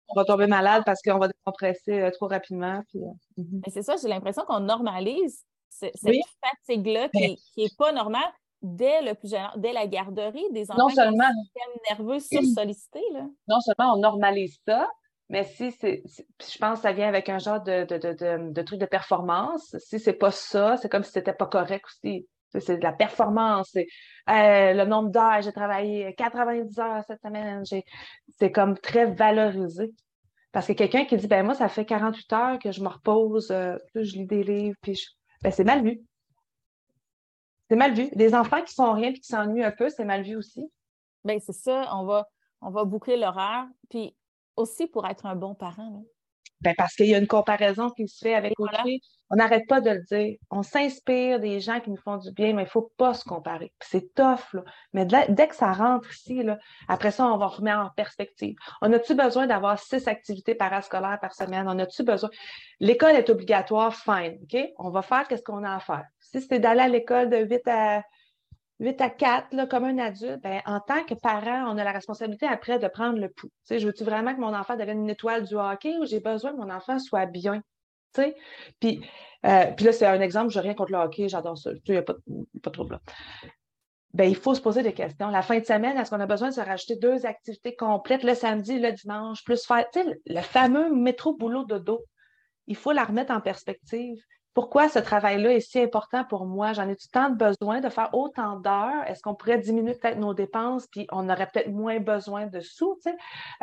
On va tomber malade parce qu'on va décompresser euh, trop rapidement. Puis, mhm. c'est ça, j'ai l'impression qu'on normalise cette fatigue-là qui n'est pas normale dès le plus jeune, dès la garderie, des enfants non seulement, qui nerveux. Là. Non seulement on normalise ça, mais si c'est, je pense que ça vient avec un genre de, de, de, de truc de performance. Si c'est pas ça, c'est comme si c'était pas correct aussi. C'est de la performance. Euh, le nombre d'heures, j'ai travaillé 90 heures cette semaine. C'est comme très valorisé. Parce que quelqu'un qui dit, ben moi, ça fait 48 heures que je me repose, euh, je lis des livres, puis ben, c'est mal vu. C'est mal vu. Des enfants qui font rien et qui s'ennuient un peu, c'est mal vu aussi. Bien, c'est ça. On va, on va boucler l'horaire. Puis aussi pour être un bon parent. Ben parce qu'il y a une comparaison qui se fait avec autrui. On n'arrête pas de le dire. On s'inspire des gens qui nous font du bien, mais il ne faut pas se comparer. C'est tough, là. Mais dès que ça rentre ici, là, après ça, on va remettre en perspective. On a-tu besoin d'avoir six activités parascolaires par semaine? On a-tu besoin? L'école est obligatoire, fine, OK? On va faire qu'est-ce qu'on a à faire. Si c'est d'aller à l'école de 8 à 8 à 4, là, comme un adulte, ben, en tant que parent, on a la responsabilité après de prendre le pouls. Tu sais, je veux-tu vraiment que mon enfant devienne une étoile du hockey ou j'ai besoin que mon enfant soit bien? Euh, puis là, c'est un exemple, je n'ai rien contre le hockey, j'adore ça. Il n'y a pas, pas trop là. Ben, il faut se poser des questions. La fin de semaine, est-ce qu'on a besoin de se rajouter deux activités complètes le samedi, le dimanche, plus faire, le fameux métro boulot de dos. Il faut la remettre en perspective pourquoi ce travail-là est si important pour moi? J'en ai-tu tant de besoin de faire autant d'heures? Est-ce qu'on pourrait diminuer peut-être nos dépenses, puis on aurait peut-être moins besoin de sous?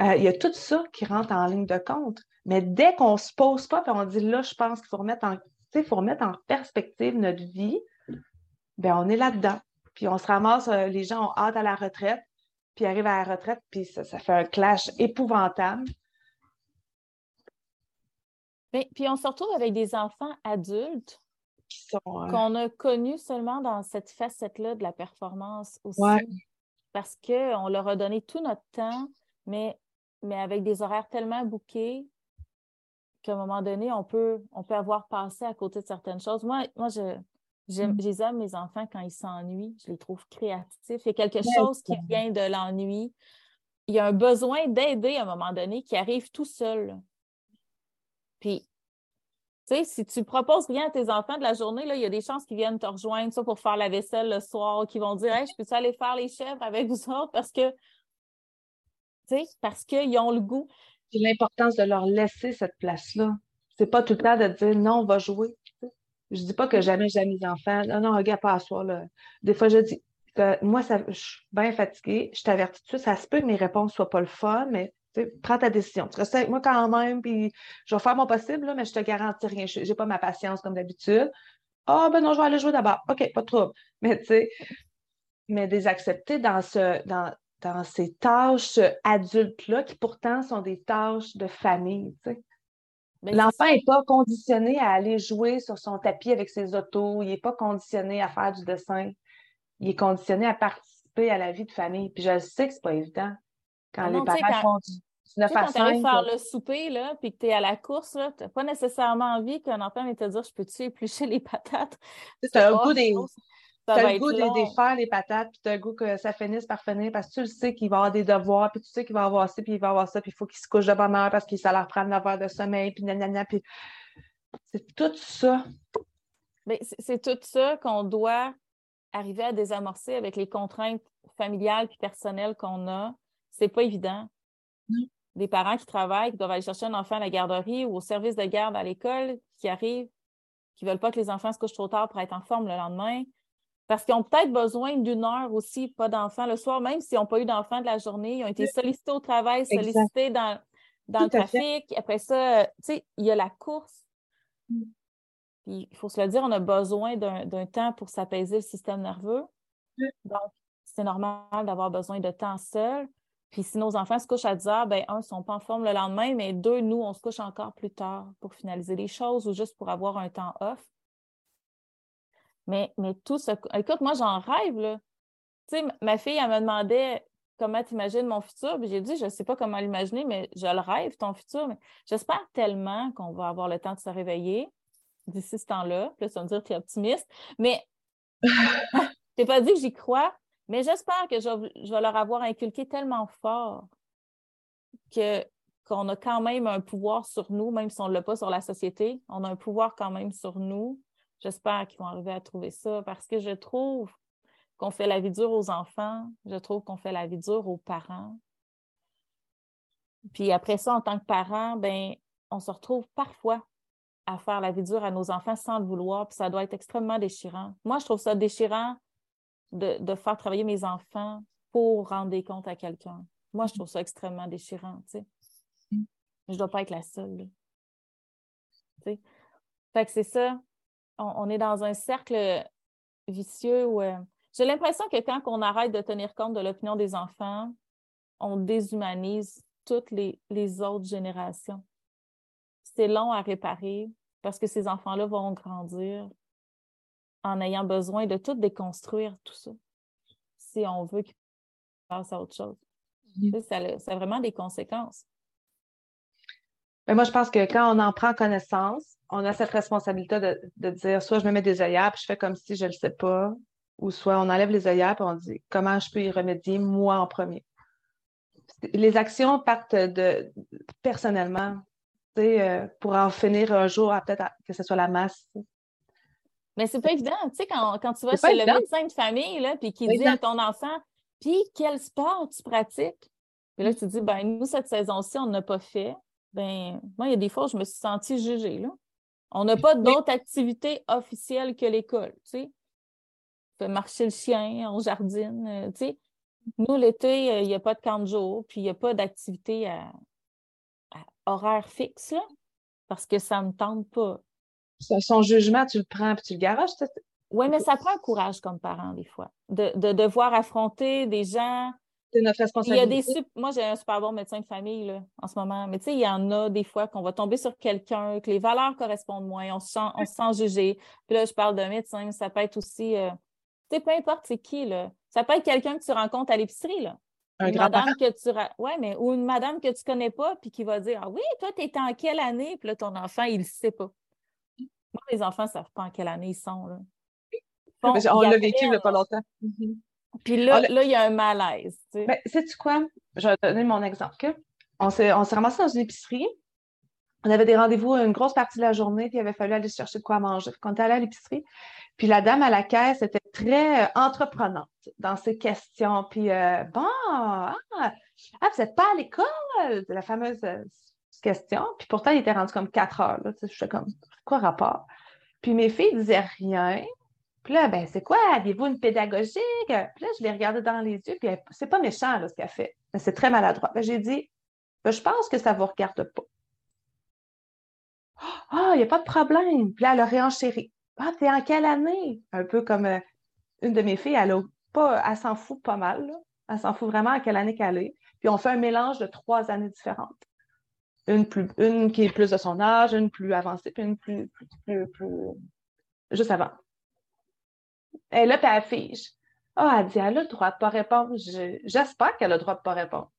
Euh, il y a tout ça qui rentre en ligne de compte. Mais dès qu'on ne se pose pas, puis on dit là, je pense qu'il faut remettre en, faut remettre en perspective notre vie, bien, on est là-dedans. Puis on se ramasse, euh, les gens ont hâte à la retraite, puis arrivent à la retraite, puis ça fait un clash épouvantable puis on se retrouve avec des enfants adultes qu'on a connus seulement dans cette facette-là de la performance aussi. Parce qu'on leur a donné tout notre temps, mais, mais avec des horaires tellement bouqués qu'à un moment donné, on peut, on peut avoir passé à côté de certaines choses. Moi, moi je, j'aime, mm. mes enfants, quand ils s'ennuient. Je les trouve créatifs. Il y a quelque chose qui vient de l'ennui. Il y a un besoin d'aider à un moment donné qui arrive tout seul. Puis, tu sais, si tu proposes rien à tes enfants de la journée, là, il y a des chances qu'ils viennent te rejoindre pour faire la vaisselle le soir, qu'ils vont dire Hey, je peux aller faire les chèvres avec vous autres? Parce que tu sais, parce qu'ils ont le goût. C'est l'importance de leur laisser cette place-là. C'est pas tout le temps de dire non, on va jouer. Je dis pas que jamais j'ai mes enfants. Non, non, regarde pas à soi. Là. Des fois, je dis moi, ça, je suis bien fatiguée, je t'avertis tout ça se peut que mes réponses soient pas le fun, mais prends ta décision. Tu restes avec moi quand même, puis je vais faire mon possible, mais je te garantis rien. Je n'ai pas ma patience comme d'habitude. Ah, ben non, je vais aller jouer d'abord. OK, pas de trouble. Mais tu sais, mais des accepter dans, ce, dans, dans ces tâches adultes-là, qui pourtant sont des tâches de famille. L'enfant n'est pas conditionné à aller jouer sur son tapis avec ses autos, il n'est pas conditionné à faire du dessin, il est conditionné à participer à la vie de famille. Puis je sais que ce n'est pas évident quand ah les parents font Tu n'as quand tu faire le souper, là, puis que tu es à la course, tu n'as pas nécessairement envie qu'un enfant vienne te dire Je peux-tu éplucher les patates? Tu as, goût des, as le goût de faire les patates, puis tu as le goût que ça finisse par finir parce que tu le sais qu'il va avoir des devoirs, puis tu sais qu'il va avoir ça, puis il va avoir ça, puis il faut qu'il se couche de bonne heure parce que ça leur prend 9 heures de sommeil, puis nanana, puis c'est tout ça. Ben, c'est tout ça qu'on doit arriver à désamorcer avec les contraintes familiales puis personnelles qu'on a. C'est pas évident. Des parents qui travaillent, qui doivent aller chercher un enfant à la garderie ou au service de garde à l'école, qui arrivent, qui veulent pas que les enfants se couchent trop tard pour être en forme le lendemain. Parce qu'ils ont peut-être besoin d'une heure aussi, pas d'enfants le soir, même s'ils n'ont pas eu d'enfants de la journée. Ils ont été sollicités au travail, sollicités dans, dans le trafic. Après ça, tu sais, il y a la course. Mm. il faut se le dire, on a besoin d'un temps pour s'apaiser le système nerveux. Donc, c'est normal d'avoir besoin de temps seul. Puis si nos enfants se couchent à 10 heures, ben un, ils ne sont pas en forme le lendemain, mais deux, nous, on se couche encore plus tard pour finaliser les choses ou juste pour avoir un temps off. Mais, mais tout ce. Écoute, moi, j'en rêve, là. Tu sais, ma fille, elle me demandait comment tu imagines mon futur. J'ai dit, je ne sais pas comment l'imaginer, mais je le rêve, ton futur. Mais j'espère tellement qu'on va avoir le temps de se réveiller d'ici ce temps-là. Puis là, vas me dire que tu es optimiste. Mais je n'ai pas dit que j'y crois, mais j'espère que je, vais leur avoir inculqué tellement fort que qu'on a quand même un pouvoir sur nous, même si on ne l'a pas sur la société, on a un pouvoir quand même sur nous. J'espère qu'ils vont arriver à trouver ça parce que je trouve qu'on fait la vie dure aux enfants, je trouve qu'on fait la vie dure aux parents. Puis après ça, en tant que parent, ben, on se retrouve parfois à faire la vie dure à nos enfants sans le vouloir, puis ça doit être extrêmement déchirant. Moi, je trouve ça déchirant de, faire travailler mes enfants pour rendre des comptes à quelqu'un. Moi, je trouve ça extrêmement déchirant, tu sais. Mm. Je ne dois pas être la seule. Tu Fait que c'est ça. On, est dans un cercle vicieux où euh, j'ai l'impression que quand on arrête de tenir compte de l'opinion des enfants, on déshumanise toutes les, les autres générations. C'est long à réparer parce que ces enfants-là vont grandir, en ayant besoin de tout déconstruire, tout ça, si on veut qu'il passe à autre chose. Mhm. Ça, a vraiment des conséquences. Mais moi, je pense que quand on en prend connaissance, on a cette responsabilité de, dire soit je me mets des œillères puis je fais comme si je ne le sais pas, ou soit on enlève les œillères et on dit comment je peux y remédier moi en premier? Les actions partent de personnellement, euh, pour en finir un jour, peut-être que ce soit la masse. Mais c'est pas évident. Tu sais, quand, tu vas chez le médecin de famille, là, puis qui dit à ton enfant, puis quel sport tu pratiques? Puis là, tu dis, ben nous, cette saison-ci, on n'a pas fait. Ben, moi, il y a des fois où je me suis sentie jugée, là. On n'a pas d'autres activités officielles que l'école, tu sais. On fait marcher le chien, on jardine, euh, tu sais. Nous, l'été, euh, il n'y a pas de camp de jour, puis il n'y a pas d'activité à, horaire fixe, là, parce que ça ne me tente pas. Son jugement, tu le prends puis tu le garages. Oui, mais ça prend un courage comme parent, des fois, de, devoir affronter des gens. C'est notre responsabilité. Il y a des Moi, j'ai un super bon médecin de famille là, en ce moment. Mais tu sais, il y en a des fois qu'on va tomber sur quelqu'un, que les valeurs correspondent moins, on se sent, on se sent jugé. Puis là, je parle d'un médecin, ça peut être aussi. Euh, tu sais, peu importe c'est qui, là. Ça peut être quelqu'un que tu rencontres à l'épicerie, là. Un une madame que tu ouais, mais ou une madame que tu connais pas puis qui va dire Ah oui, toi, tu es en quelle année? Puis là, ton enfant, il ne sait pas. Moi, les enfants ne savent pas en quelle année ils sont. Là. on l'a vécu il n'y a pas longtemps. Mm-hmm. Puis là, là, il y a un malaise. Tu sais. Ben, sais-tu quoi? Je vais te donner mon exemple. On s'est ramassé dans une épicerie. On avait des rendez-vous une grosse partie de la journée, puis il avait fallu aller chercher de quoi manger. Quand on était allé à l'épicerie, puis la dame à la caisse était très euh, entreprenante dans ses questions. Puis, euh, bon, ah, ah, vous n'êtes pas à l'école, la fameuse euh, question. Puis pourtant, il était rendu comme quatre heures. Là, je suis comme, quoi rapport? Puis mes filles disaient rien. Puis là, ben, c'est quoi? Aviez-vous une pédagogique? Puis là, je les regardais dans les yeux, puis c'est pas méchant, là, ce qu'elle fait. Mais c'est très maladroit. Ben, j'ai dit, ben, je pense que ça ne vous regarde pas. Ah, il n'y a pas de problème. Puis là, elle a réenchéri. Ah, t'es en quelle année? Un peu comme euh, une de mes filles, elle a pas, elle s'en fout pas mal. Elle s'en fout vraiment à quelle année qu'elle est. Puis on fait un mélange de trois années différentes. Une, plus, une qui est plus de son âge, une plus avancée, puis une plus, plus, plus, juste avant. Elle là, puis elle. Ah, elle dit, elle a le droit de pas répondre. J'espère qu'elle a le droit de pas répondre.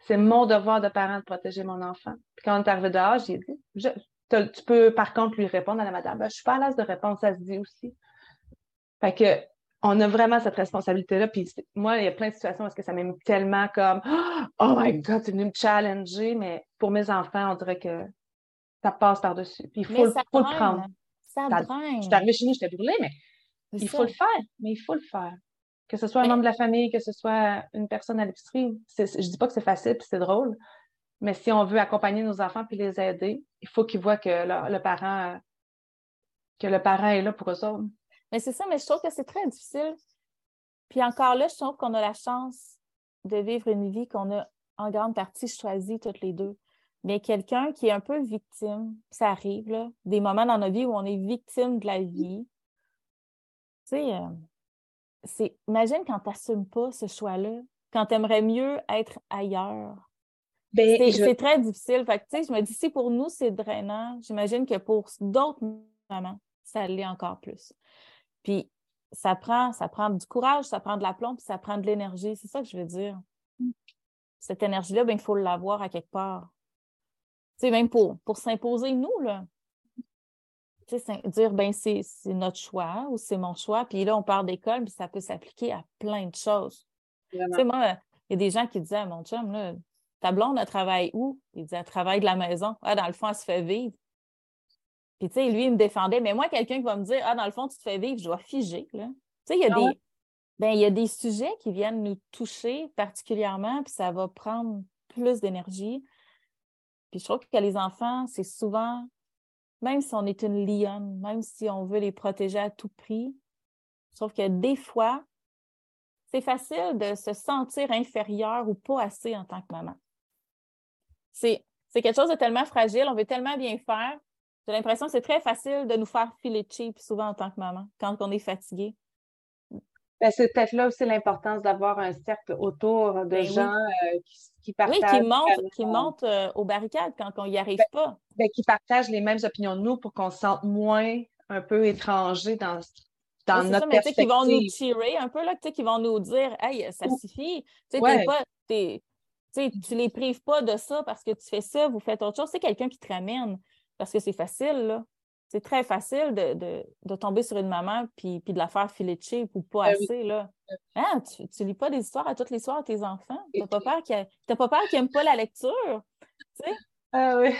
c'est mon devoir de parent de protéger mon enfant. Puis quand on est arrivé dehors, j'ai dit, tu peux par contre lui répondre à la madame, ben, je suis pas à l'aise de répondre, ça se dit aussi. Fait que on a vraiment cette responsabilité-là. Puis moi, il y a plein de situations où que ça m'aime tellement comme Oh my God, c'est venu me challenger, mais pour mes enfants, on dirait que ça passe par-dessus. Puis il faut, le prendre. Ça Je suis arrivée chez nous, j'étais brûlée, mais il faut le faire. Mais il faut le faire. Que ce soit un membre de la famille, que ce soit une personne à l'épicerie. Je dis pas que c'est facile puis c'est drôle, mais si on veut accompagner nos enfants puis les aider, il faut qu'ils voient que le, parent que le parent est là pour eux autres. Mais c'est ça, mais je trouve que c'est très difficile. Puis encore là, je trouve qu'on a la chance de vivre une vie qu'on a en grande partie choisie toutes les deux. Mais quelqu'un qui est un peu victime, ça arrive, là, des moments dans notre vie où on est victime de la vie. Tu sais, euh, c'est, imagine quand tu n'assumes pas ce choix-là, quand tu aimerais mieux être ailleurs. Ben, c'est, très difficile. Fait que, je me dis, si pour nous, c'est drainant, j'imagine que pour d'autres mamans, ça l'est encore plus. Puis ça prend, ça prend du courage, ça prend de l'aplomb, puis ça prend de l'énergie. C'est ça que je veux dire. Mm. Cette énergie-là, ben, il faut l'avoir à quelque part. Tu sais, même pour, pour s'imposer, nous, là. Tu sais, dire, ben, c'est notre choix ou c'est mon choix. Puis là, on part d'école, puis ça peut s'appliquer à plein de choses. Tu sais, moi, il y a des gens qui disaient, mon chum, là, ta blonde, elle travaille où? Il disait, elle travaille de la maison. Ah, dans le fond, elle se fait vivre. Puis, tu sais, lui, il me défendait. Mais moi, quelqu'un qui va me dire, ah, dans le fond, tu te fais vivre, je dois figer. Là. Tu sais, il y, a ah des, ben, il y a des sujets qui viennent nous toucher particulièrement, puis ça va prendre plus d'énergie. Puis je trouve que les enfants, c'est souvent, même si on est une lionne, même si on veut les protéger à tout prix, je trouve que des fois, c'est facile de se sentir inférieur ou pas assez en tant que maman. C'est quelque chose de tellement fragile, on veut tellement bien faire, j'ai l'impression que c'est très facile de nous faire filer cheap souvent en tant que maman, quand on est fatigué. Ben, c'est peut-être là aussi l'importance d'avoir un cercle autour de ben gens euh, qui, partagent. Oui, qui montent, qui montent euh, aux barricades quand on n'y arrive ben, pas. Ben, qui partagent les mêmes opinions de nous pour qu'on se sente moins un peu étranger dans, dans notre ça, mais perspective. qui vont nous tirer un peu, là, qui vont nous dire Hey, ça suffit. Pas. tu les prives pas de ça parce que tu fais ça, vous faites autre chose. C'est quelqu'un qui te ramène parce que c'est facile, là. C'est très facile de, tomber sur une maman puis, puis de la faire filer de cheap ou pas ben assez, là. Hein, tu, tu lis pas des histoires à toutes les soirs à tes enfants? T'as pas peur qu'ils pas peur qu'ils n'aiment pas la lecture, tu sais? Ah oui.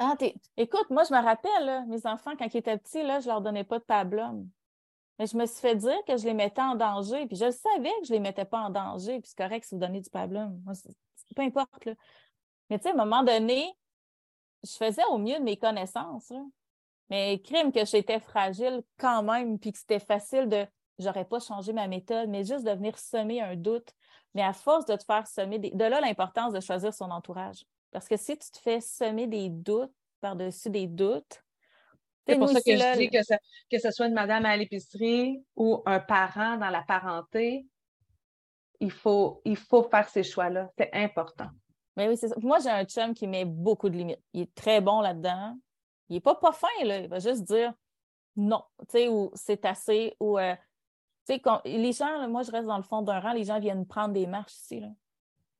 Ah, Écoute, moi, je me rappelle, mes enfants, quand ils étaient petits, là, je leur donnais pas de pablum. Mais je me suis fait dire que je les mettais en danger. Puis je savais que je les mettais pas en danger. Puis c'est correct si vous donnez du pablum. Peu importe. Là. Mais tu sais, à un moment donné, je faisais au mieux de mes connaissances. Mais crime que j'étais fragile quand même, puis que c'était facile de. J'aurais pas changé ma méthode, mais juste de venir semer un doute. Mais à force de te faire semer des. De là, l'importance de choisir son entourage. Parce que si tu te fais semer des doutes par-dessus des doutes, c'est pour ça que je dis que, que ce soit une madame à l'épicerie ou un parent dans la parenté, il faut, il faut faire ces choix-là. C'est important. Mais oui, c'est ça. Moi, j'ai un chum qui met beaucoup de limites. Il est très bon là-dedans. Il n'est pas pas fin, là. Il va juste dire non, tu sais, ou c'est assez, ou, euh, tu sais, les gens, moi, je reste dans le fond d'un rang, les gens viennent prendre des marches ici, là.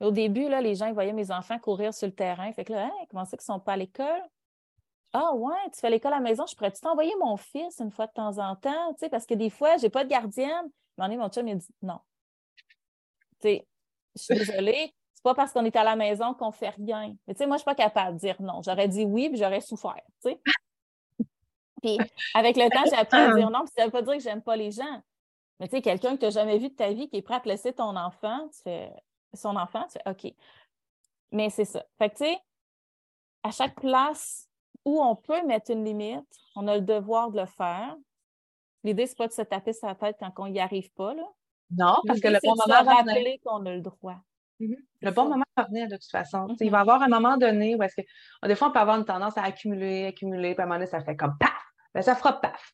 Au début, là, les gens ils voyaient mes enfants courir sur le terrain. Fait que là, comment ça qu'ils ne sont pas à l'école? Ah ouais, tu fais l'école à la maison, je pourrais-tu t'envoyer mon fils une fois de temps en temps? Tu sais, parce que des fois, je n'ai pas de gardienne. Mais mon chum, il dit non. Tu sais, je suis désolée, c'est pas parce qu'on est à la maison qu'on fait rien. Mais tu sais, moi, je suis pas capable de dire non. J'aurais dit oui, puis j'aurais souffert, tu sais. puis avec le temps, j'ai appris à dire non, puis ça veut pas dire que j'aime pas les gens. Mais tu sais, quelqu'un que tu n'as jamais vu de ta vie qui est prêt à te laisser ton enfant, tu fais son enfant, tu fais OK. Mais c'est ça. Fait que tu sais, à chaque place où on peut mettre une limite, on a le devoir de le faire. L'idée, c'est pas de se taper sa tête quand on n'y arrive pas. Là. Non, parce que le bon moment. rappeler qu'on a le droit. Mm-hmm. Le bon moment va venir de toute façon. Il va y avoir un moment donné où est-ce que des fois, on peut avoir une tendance à accumuler, accumuler, puis à un moment donné, ça fait comme paf! Ben, ça fera paf.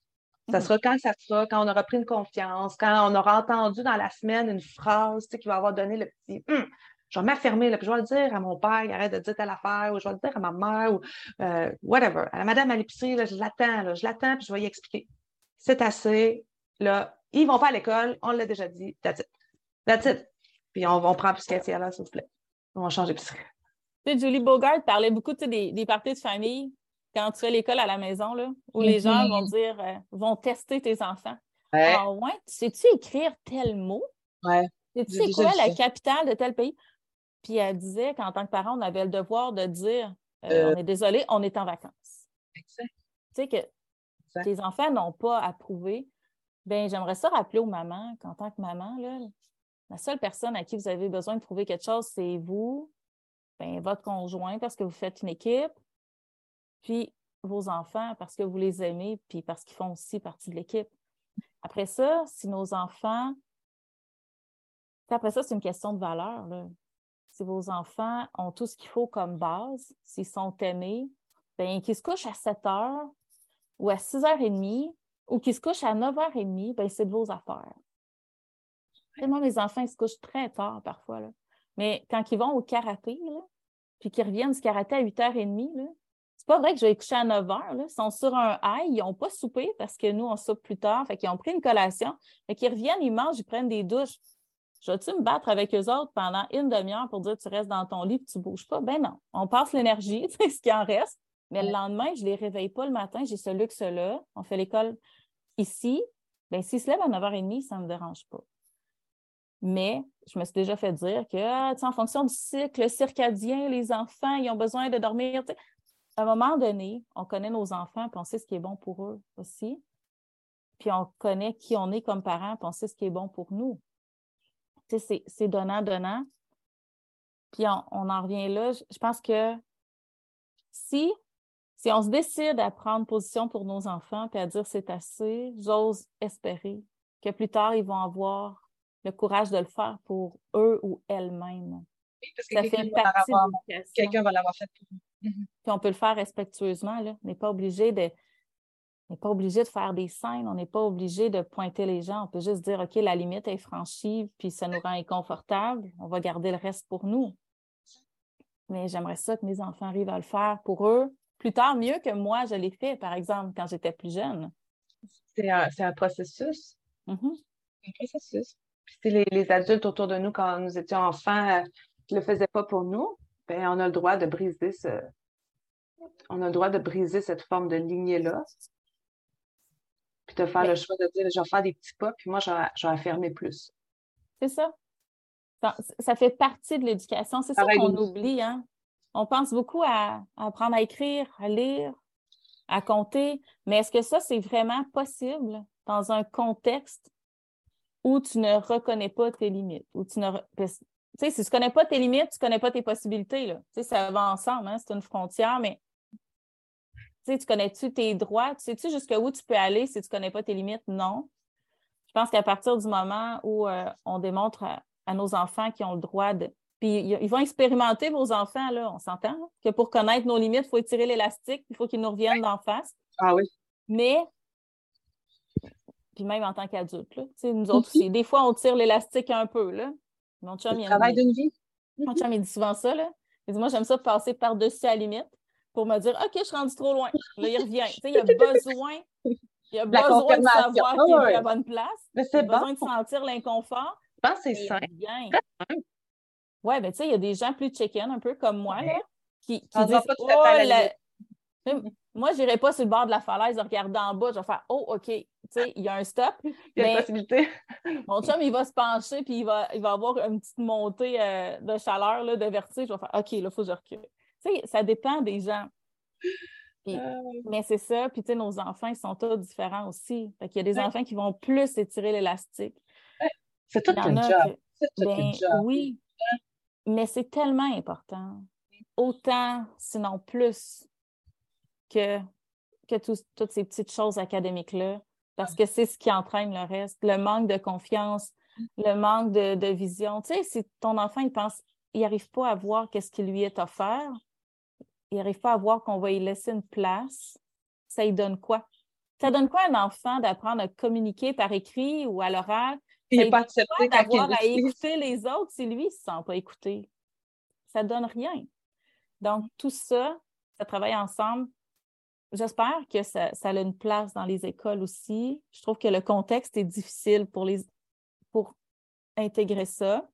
Ça mm-hmm. sera quand ça sera, quand on aura pris une confiance, quand on aura entendu dans la semaine une phrase qui va avoir donné le petit hum, je vais m'affirmer, puis je vais le dire à mon père, il arrête de dire telle affaire, ou je vais le dire à ma mère, ou euh, whatever. À la madame à l'épicerie, je l'attends, je l'attends, puis je vais y expliquer. C'est assez, là, ils vont pas à l'école, on l'a déjà dit, that's it. That's it. Puis on, on prend plus qu'à là, s'il vous plaît. On va changer. Tu sais, Julie Bogart parlait beaucoup des, des parties de famille quand tu fais l'école à la maison, là, où les gens vont dire, euh, vont tester tes enfants. Ah ouais, sais-tu écrire tel mot? Ouais. Sais-tu quoi la capitale de tel pays? Puis elle disait qu'en tant que parent, on avait le devoir de dire euh, euh. on est désolé, on est en vacances. Exact. Tu sais que tes enfants n'ont pas approuvé. Bien, j'aimerais ça rappeler aux mamans qu'en tant que maman, là, la seule personne à qui vous avez besoin de prouver quelque chose, c'est vous, bien, votre conjoint, parce que vous faites une équipe, puis vos enfants parce que vous les aimez, puis parce qu'ils font aussi partie de l'équipe. Après ça, si nos enfants. Après ça, c'est une question de valeur. Si vos enfants ont tout ce qu'il faut comme base, s'ils sont aimés, bien, qu'ils se couchent à 7 heures ou à 6h30 ou qu'ils se couchent à 9h30, bien, c'est de vos affaires. Moi, mes enfants, ils se couchent très tard parfois. Là. Mais quand ils vont au karaté, puis qu'ils reviennent du karaté à 8h30, là, c'est pas vrai que je vais coucher à 9 heures. Ils sont sur un high, ils n'ont pas soupé parce que nous, on soupe plus tard. Fait qu'ils ont pris une collation. Fait qu'ils reviennent, ils mangent, ils prennent des douches. Je vais-tu me battre avec eux autres pendant une demi-heure pour dire tu restes dans ton lit et tu ne bouges pas? Ben non. On passe l'énergie, c'est ce qui en reste. Mais le lendemain, je ne les réveille pas le matin. J'ai ce luxe-là. On fait l'école ici. Ben, s'ils se lèvent à 9h30, ça ne me dérange pas. Mais je me suis déjà fait dire que, ah, en fonction du cycle circadien, les enfants, ils ont besoin de dormir à un moment donné, on connaît nos enfants, puis on sait ce qui est bon pour eux aussi. Puis on connaît qui on est comme parents, puis on sait ce qui est bon pour nous. C'est donnant-donnant. Puis on, en revient là. Je pense que si, si on se décide à prendre position pour nos enfants, puis à dire c'est assez, j'ose espérer que plus tard, ils vont avoir le courage de le faire pour eux ou elles-mêmes. Oui, parce que ça fait partie de Quelqu'un va l'avoir fait pour eux. Mhm. Puis on peut le faire respectueusement. Là. On n'est pas obligé de. n'est pas obligé de faire des scènes, on n'est pas obligé de pointer les gens. On peut juste dire, OK, la limite est franchie, puis ça nous rend inconfortable. On va garder le reste pour nous. Mais j'aimerais ça que mes enfants arrivent à le faire pour eux plus tard, mieux que moi, je l'ai fait, par exemple, quand j'étais plus jeune. C'est un, un, processus. Mm-hmm. Un processus. Puis les, les, adultes autour de nous, quand nous étions enfants, ne euh, le faisaient pas pour nous ben, on a le droit de briser ce. On a le droit de briser cette forme de lignée-là. Puis de faire le choix de dire je vais faire des petits pas, puis moi, je vais, fermer plus. C'est ça. ça. fait partie de l'éducation. C'est ça qu'on oublie. Hein? On pense beaucoup à, à, apprendre à écrire, à lire, à compter, mais est-ce que ça, c'est vraiment possible dans un contexte où tu ne reconnais pas tes limites, où tu ne si tu ne connais pas tes limites, tu ne connais pas tes possibilités. Là. Ça va ensemble, hein, c'est une frontière, mais tu connais-tu tes droits? Tu sais-tu jusqu'où tu peux aller si tu ne connais pas tes limites? Non. Je pense qu'à partir du moment où euh, on démontre à, nos enfants qu'ils ont le droit de. Puis ils vont expérimenter, vos enfants, là, on s'entend, que pour connaître nos limites, il faut étirer l'élastique, il faut qu'ils nous reviennent d'en face. Ah oui. Mais puis même en tant qu'adulte. Nous autres aussi. Des fois, on tire l'élastique un peu. Là. Mon chum, il travail d'une vie. Mon chum, il dit souvent ça. Là. Il dit Moi, j'aime ça passer par-dessus la limite pour me dire OK, je suis rendu trop loin. Là, il revient. tu sais, il a besoin. Il a besoin de savoir qu'il est à la bonne place. Mais Il a besoin de sentir l'inconfort. Je pense que c'est sain. Oui, mais tu sais, il y a des gens plus chicken, un peu comme moi, là, qui, qui disent oh, moi, je n'irai pas sur le bord de la falaise, regarder en bas, je vais faire Oh, OK, tu sais, il y a un stop. Il y a une possibilité. mon chum, il va se pencher, puis il va, il va avoir une petite montée euh, de chaleur, là, de vertige. Je vais faire OK, là, il faut que je recule. Tu sais, ça dépend des gens. Ah mais c'est ça. Puis, tu sais, nos enfants, ils sont tous différents aussi. Fait qu'il y a des enfants qui vont plus étirer l'élastique. C'est tout un job. Ben, oui. Mais c'est tellement important. Autant, sinon plus, que, que toutes ces petites choses académiques-là, parce que c'est ce qui entraîne le reste. Le manque de confiance, le manque de, vision. Tu sais, si ton enfant, il pense, il n'arrive pas à voir qu'est-ce qui lui est offert, il n'arrive pas à voir qu'on va y laisser une place, ça lui donne quoi? Ça donne quoi à un enfant d'apprendre à communiquer par écrit ou à l'oral? Il n'est pas accepté d'avoir à écouter les autres si lui ne se sent pas écouté? Ça ne donne rien. Donc, tout ça, ça travaille ensemble J'espère que ça, a une place dans les écoles aussi. Je trouve que le contexte est difficile pour, les, pour intégrer ça.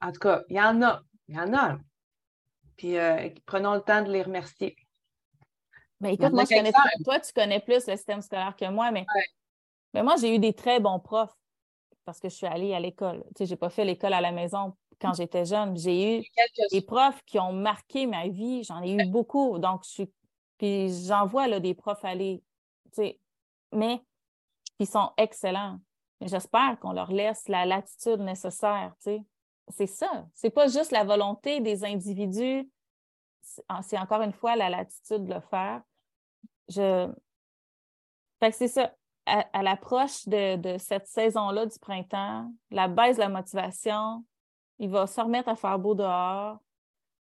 En tout cas, il y en a. Il y en a. Puis euh, prenons le temps de les remercier. Mais écoute, moi, je connais, toi, tu connais plus le système scolaire que moi, mais, mais moi, j'ai eu des très bons profs parce que je suis allée à l'école. Tu sais, je n'ai pas fait l'école à la maison quand j'étais jeune. J'ai eu des profs qui ont marqué ma vie. J'en ai eu beaucoup. Donc, je suis. Puis j'en vois là, des profs aller. Mais ils sont excellents. J'espère qu'on leur laisse la latitude nécessaire. Tu sais. C'est ça. C'est pas juste la volonté des individus. C'est encore une fois la latitude de le faire. Je... Fait que c'est ça. À, l'approche de, de, cette saison-là du printemps, la baisse de la motivation, il va se remettre à faire beau dehors,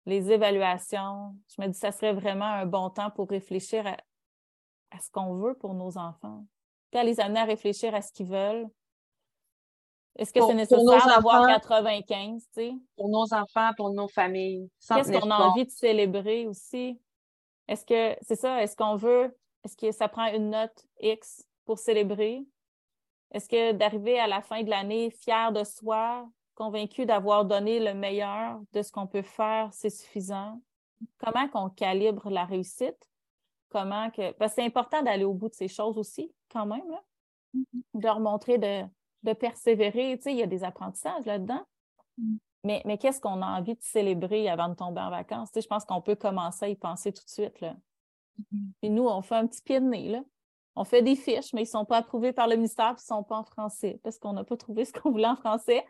les évaluations. Je me dis que ça serait vraiment un bon temps pour réfléchir à, à ce qu'on veut pour nos enfants, puis à les amener à réfléchir à ce qu'ils veulent. Est-ce que c'est nécessaire d'avoir 95, tu sais? Pour nos enfants, pour nos familles. Qu'est-ce qu'on a envie de célébrer aussi? Est-ce que c'est ça? Est-ce qu'on veut, est-ce que ça prend une note X pour célébrer? Est-ce que d'arriver à la fin de l'année fier de soi, convaincu d'avoir donné le meilleur de ce qu'on peut faire, c'est suffisant? Comment qu'on calibre la réussite? Comment que. Parce que c'est important d'aller au bout de ces choses aussi, quand même, là. Mm-hmm. de leur montrer de, de persévérer. Tu sais, il y a des apprentissages là-dedans. Mm. Mais, mais qu'est-ce qu'on a envie de célébrer avant de tomber en vacances? Tu sais, je pense qu'on peut commencer à y penser tout de suite. Là. Mm-hmm. nous, on fait un petit pied de nez. Là. On fait des fiches, mais ils ne sont pas approuvés par le ministère et ils ne sont pas en français parce qu'on n'a pas trouvé ce qu'on voulait en français.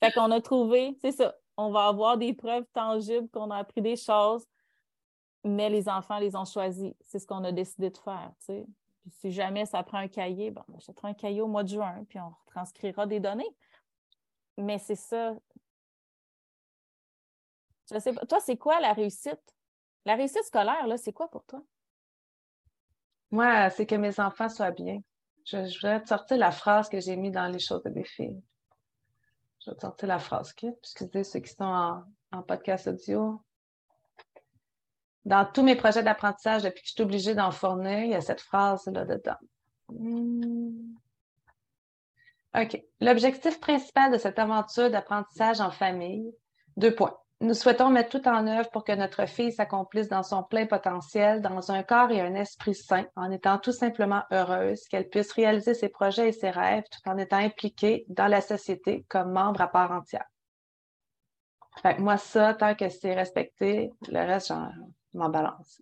Fait qu'on a trouvé, c'est ça, on va avoir des preuves tangibles qu'on a appris des choses, mais les enfants les ont choisis. C'est ce qu'on a décidé de faire. Tu sais si jamais ça prend un cahier, bon, on achètera un cahier au mois de juin, puis on transcrira des données. Mais c'est ça. Je sais pas. Toi, c'est quoi la réussite? La réussite scolaire, là, c'est quoi pour toi? Moi, c'est que mes enfants soient bien. Je, voudrais te sortir la phrase que j'ai mise dans les choses de mes filles. Je vais te sortir la phrase, OK? Excusez ceux qui sont en, podcast audio dans tous mes projets d'apprentissage, depuis que je suis obligée d'en fournir, il y a cette phrase-là dedans. Hmm. OK. L'objectif principal de cette aventure d'apprentissage en famille, deux points. Nous souhaitons mettre tout en œuvre pour que notre fille s'accomplisse dans son plein potentiel, dans un corps et un esprit sain, en étant tout simplement heureuse, qu'elle puisse réaliser ses projets et ses rêves tout en étant impliquée dans la société comme membre à part entière. Fait moi, ça, tant que c'est respecté, le reste, j'en m'en balance.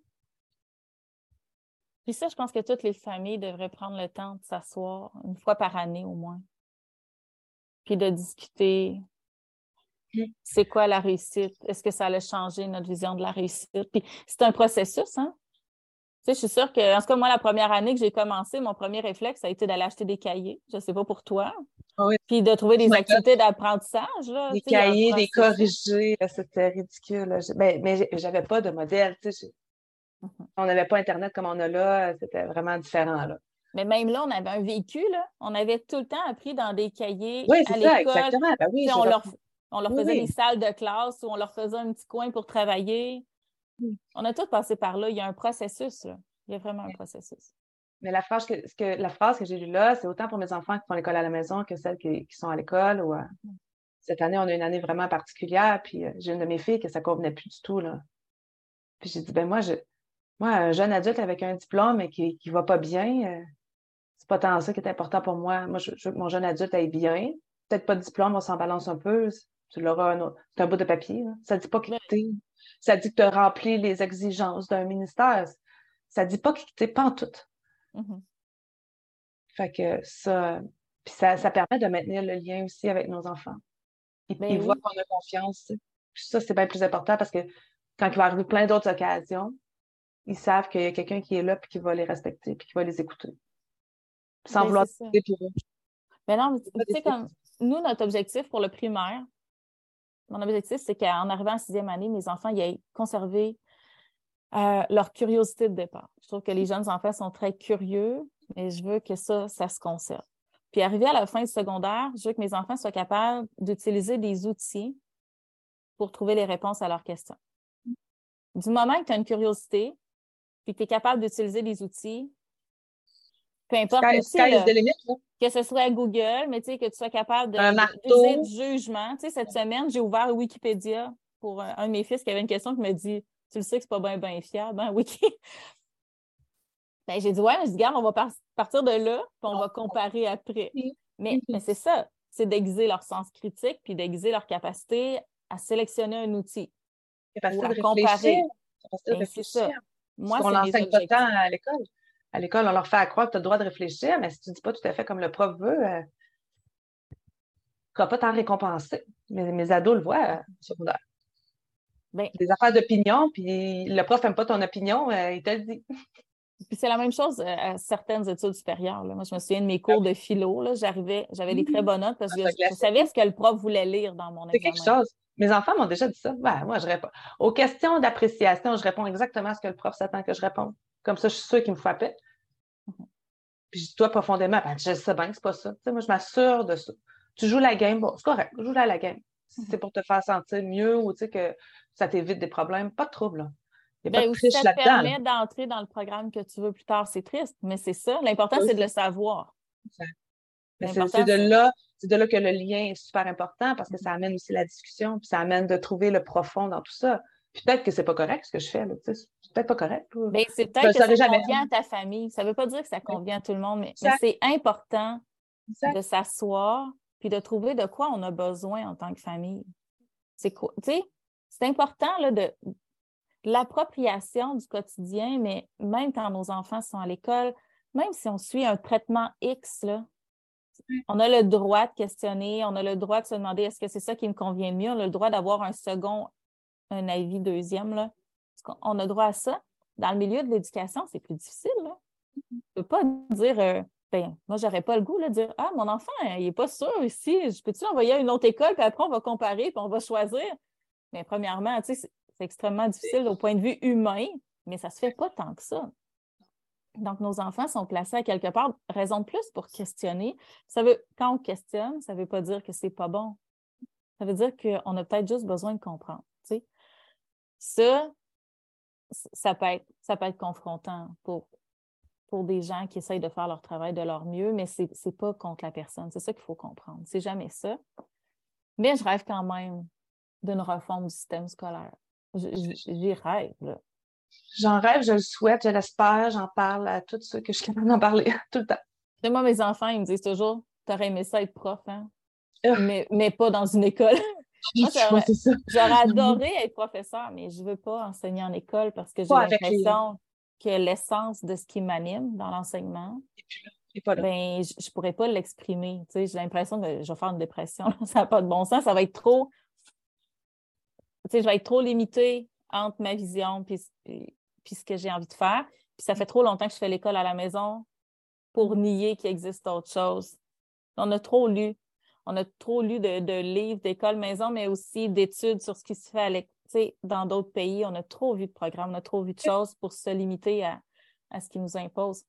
Puis ça, je pense que toutes les familles devraient prendre le temps de s'asseoir une fois par année au moins. Puis de discuter. C'est quoi la réussite? Est-ce que ça a changé notre vision de la réussite? Puis c'est un processus, hein? Tu sais, je suis sûre que, en tout cas, moi, la première année que j'ai commencé, mon premier réflexe a été d'aller acheter des cahiers. Je ne sais pas pour toi. Ah Puis de trouver des activités d'apprentissage. Des cahiers, des corrigés, c'était ridicule. Ben, mais j'avais pas de modèle. Mm-hmm. On n'avait pas Internet comme on a là. C'était vraiment différent. Là. Mais même là, on avait un véhicule. On avait tout le temps appris dans des cahiers oui, à l'école. exactement. Ben oui, on, leur, on leur faisait des salles de classe ou on leur faisait un petit coin pour travailler. On a tout passé par là. Il y a un processus. Là. Il y a vraiment un processus. Mais la phrase que, que, la phrase que j'ai lue là, c'est autant pour mes enfants qui font l'école à la maison que celles qui, sont à l'école. Ou, euh, cette année, on a une année vraiment particulière. Puis euh, j'ai une de mes filles que ça ne convenait plus du tout. Là. Puis j'ai dit, ben moi, je, moi, un jeune adulte avec un diplôme et qui ne va pas bien, euh, c'est pas tant ça qui est important pour moi. Moi, je, veux que mon jeune adulte aille bien. Peut-être pas de diplôme, on s'en balance un peu. Tu l'auras un autre. C'est un bout de papier. Ça ne dit pas que tu Ça dit que tu as rempli les exigences d'un ministère. Ça ne dit pas tu pas en tout. Mm-hmm. Fait que ça, puis ça, ça, permet de maintenir le lien aussi avec nos enfants. Ils, ben voient qu'on a confiance. ça, c'est bien plus important parce que quand il va arriver plein d'autres occasions, ils savent qu'il y a quelqu'un qui est là puis qui va les respecter puis qui va les écouter. Sans ben, vouloir Mais ben non, tu sais, comme nous, notre objectif pour le primaire, mon objectif, c'est qu'en arrivant en sixième année, mes enfants y aient conservé leur curiosité de départ. Je trouve que les jeunes enfants sont très curieux, mais je veux que ça, ça se conserve. Puis arrivé à la fin du secondaire, je veux que mes enfants soient capables d'utiliser des outils pour trouver les réponses à leurs questions. Du moment que tu as une curiosité, puis que tu es capable d'utiliser des outils, peu importe que ce soit Google, mais que tu sois capable de, d'utiliser du jugement. Tu sais, cette semaine, j'ai ouvert Wikipédia pour un, de mes fils qui avait une question qui me dit Tu le sais que c'est pas bien bien fiable, ben oui. ben, j'ai dit Ouais, mais je dis, on va partir de là, puis on va comparer après. Mais, mais c'est ça, c'est d'aiguiser leur sens critique, puis d'aiguiser leur capacité à sélectionner un outil. Capacité ou à de comparer. De ben, réfléchir. Moi, on l'enseigne pas tant à l'école. À l'école, on leur fait croire que tu as le droit de réfléchir, mais si tu ne dis pas tout à fait comme le prof veut, euh, tu ne vas pas t'en récompenser. Mais mes ados le voient euh, secondaire. Ben, des affaires d'opinion, puis le prof n'aime pas ton opinion, euh, il te le dit. Puis c'est la même chose euh, à certaines études supérieures. Moi, je me souviens de mes cours de philo. J'arrivais, j'avais des très bonnes notes parce que je, savais ce que le prof voulait lire dans mon examen. C'est quelque chose. Mes enfants m'ont déjà dit ça. Ben, moi, je réponds. Aux questions d'appréciation, je réponds exactement à ce que le prof s'attend que je réponde. Comme ça, je suis sûre qu'il me frappait. Puis toi, profondément, ben, je sais bien que c'est pas ça. moi, je m'assure de ça. Tu joues la game, bon, c'est correct, joue la, la game. Si mm-hmm. c'est pour te faire sentir mieux ou que ça t'évite des problèmes, pas de trouble. Là. Ben, si ça te permet d'entrer dans le programme que tu veux plus tard, c'est triste, mais c'est ça. L'important, c'est de le savoir. C'est de là, de là que le lien est super important parce que ça amène aussi la discussion, puis ça amène de trouver le profond dans tout ça. Peut-être que c'est pas correct ce que je fais, c'est peut-être pas correct. Ben, c'est peut-être que ça convient à ta famille. Ça veut pas dire que ça convient à tout le monde, mais, c'est important de s'asseoir puis de trouver de quoi on a besoin en tant que famille. C'est quoi, tu sais, c'est important là, de, l'appropriation du quotidien, mais même quand nos enfants sont à l'école, même si on suit un traitement X, on a le droit de questionner, on a le droit de se demander est-ce que c'est ça qui me convient mieux, on a le droit d'avoir un second, un avis deuxième. Là. On a droit à ça. Dans le milieu de l'éducation, c'est plus difficile. Là. On ne peut pas dire euh, ben, moi, j'aurais pas le goût de dire Ah, mon enfant, il n'est pas sûr ici, je peux-tu l'envoyer à une autre école, puis après, on va comparer, puis on va choisir. Mais premièrement, tu sais, c'est extrêmement difficile au point de vue humain, mais ça ne se fait pas tant que ça. Donc, nos enfants sont placés à quelque part, raison de plus pour questionner. Ça veut, quand on questionne, ça ne veut pas dire que ce n'est pas bon. Ça veut dire qu'on a peut-être juste besoin de comprendre. Ça, ça peut, être, ça peut être confrontant pour, pour des gens qui essayent de faire leur travail de leur mieux, mais ce n'est pas contre la personne. C'est ça qu'il faut comprendre. C'est jamais ça. Mais je rêve quand même d'une réforme du système scolaire. J'y rêve. J'en rêve, je le souhaite, je l'espère, j'en parle à tous ceux que je suis capable d'en parler tout le temps. moi, mes enfants, ils me disent toujours T'aurais aimé ça être prof, hein? Mais, mais pas dans une école. J'aurais adoré être professeur, mais je ne veux pas enseigner en école parce que j'ai l'impression que l'essence de ce qui m'anime dans l'enseignement, ben, je ne pourrais pas l'exprimer. J'ai l'impression que je vais faire une dépression. ça n'a pas de bon sens. Ça va être trop je vais être trop limitée entre ma vision puis, puis, ce que j'ai envie de faire. Puis ça fait trop longtemps que je fais l'école à la maison pour nier qu'il existe autre chose. On a trop lu. On a trop lu de, livres d'école maison, mais aussi d'études sur ce qui se fait dans d'autres pays. On a trop vu de programmes, on a trop vu de choses pour se limiter à, ce qui nous impose.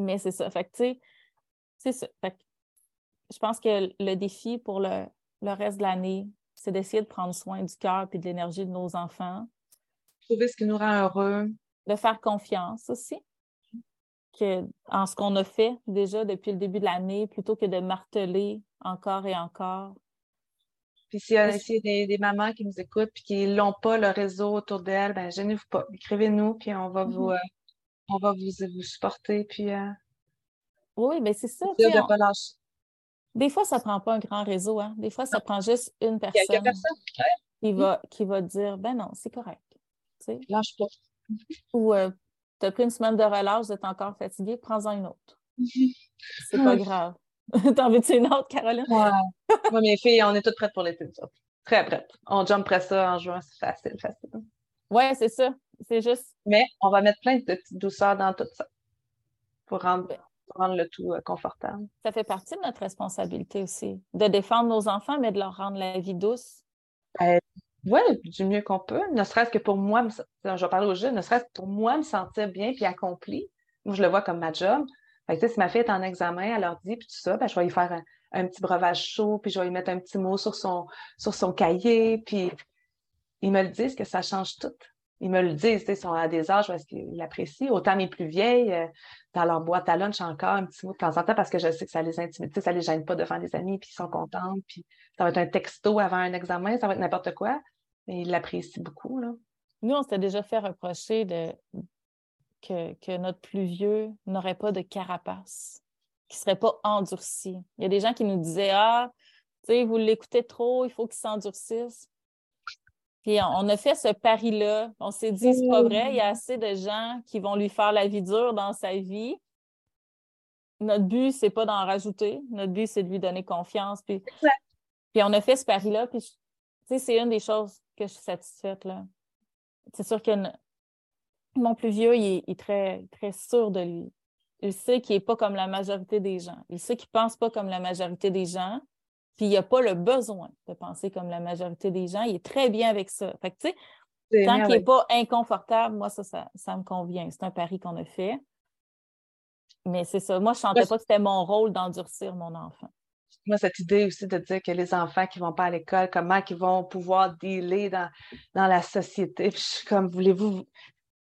Mais c'est ça. Fait que, c'est ça. je pense que le défi pour le, le reste de l'année, c'est d'essayer de prendre soin du cœur et de l'énergie de nos enfants. Trouver ce qui nous rend heureux. De faire confiance aussi que, en ce qu'on a fait déjà depuis le début de l'année, plutôt que de marteler encore et encore. Puis s'il y a, des, mamans qui nous écoutent et qui n'ont pas le réseau autour d'elles, ben gênez-vous pas. Écrivez-nous, puis on va vous, mm-hmm. euh, on va vous, supporter. Puis, euh, oui, mais c'est ça. Des fois, ça ne prend pas un grand réseau. Hein? Des fois, ça prend juste une personne, qui, va, qui va dire Ben non, c'est correct. Lâche pas. Ou euh, tu as pris une semaine de relâche, vous êtes encore fatigué, prends-en une autre. C'est pas grave. T'en veux-tu une autre, Caroline? Ouais. Moi, mes filles, on est toutes prêtes pour l'été. Très prêtes. On jumperait ça en juin, c'est facile, facile. Oui, c'est ça. C'est juste. Mais on va mettre plein de petites douceurs dans tout ça pour rendre rendre le tout euh, confortable. Ça fait partie de notre responsabilité aussi, de défendre nos enfants, mais de leur rendre la vie douce. Euh, oui, du mieux qu'on peut, ne serait-ce que pour moi, je vais parler aux jeunes, ne serait-ce que pour moi me sentir bien puis accompli. Moi, je le vois comme ma job. Si ma fille est en examen, elle leur dit, puis tout ça, ben, je vais lui faire un, petit breuvage chaud, puis je vais lui mettre un petit mot sur son, sur son cahier, puis ils me le disent que ça change tout ils me le disent, ils sont à des âges est-ce qu'ils l'apprécient. Autant mes plus vieilles, euh, dans leur boîte à lunch encore, un petit mot de temps en temps, parce que je sais que ça les intimide, ça les gêne pas devant des amis, puis ils sont contents, puis ça va être un texto avant un examen, ça va être n'importe quoi. Et il l'apprécie beaucoup. Là. Nous, on s'était déjà fait reprocher de, que, que notre plus vieux n'aurait pas de carapace, qu'il ne serait pas endurci. Il y a des gens qui nous disaient Ah, tu sais, vous l'écoutez trop, il faut qu'il s'endurcisse. Puis on a fait ce pari-là. On s'est dit, c'est pas vrai, il y a assez de gens qui vont lui faire la vie dure dans sa vie. Notre but, c'est pas d'en rajouter. Notre but, c'est de lui donner confiance. Puis, puis on a fait ce pari-là. Puis, tu sais, c'est une des choses que je suis satisfaite. Là. C'est sûr que mon plus vieux, il est, très, très sûr de lui. Il sait qu'il n'est pas comme la majorité des gens. Il sait qu'il ne pense pas comme la majorité des gens. Puis il n'a pas le besoin de penser comme la majorité des gens. Il est très bien avec ça. Fait que, tu sais, tant qu'il n'est pas inconfortable, moi, ça, ça, me convient. C'est un pari qu'on a fait. Mais c'est ça. Moi, je ne sentais pas que c'était mon rôle d'endurcir mon enfant. Moi, cette idée aussi de dire que les enfants qui ne vont pas à l'école, comment ils vont pouvoir dealer dans, dans la société. Puis je suis comme, voulez-vous.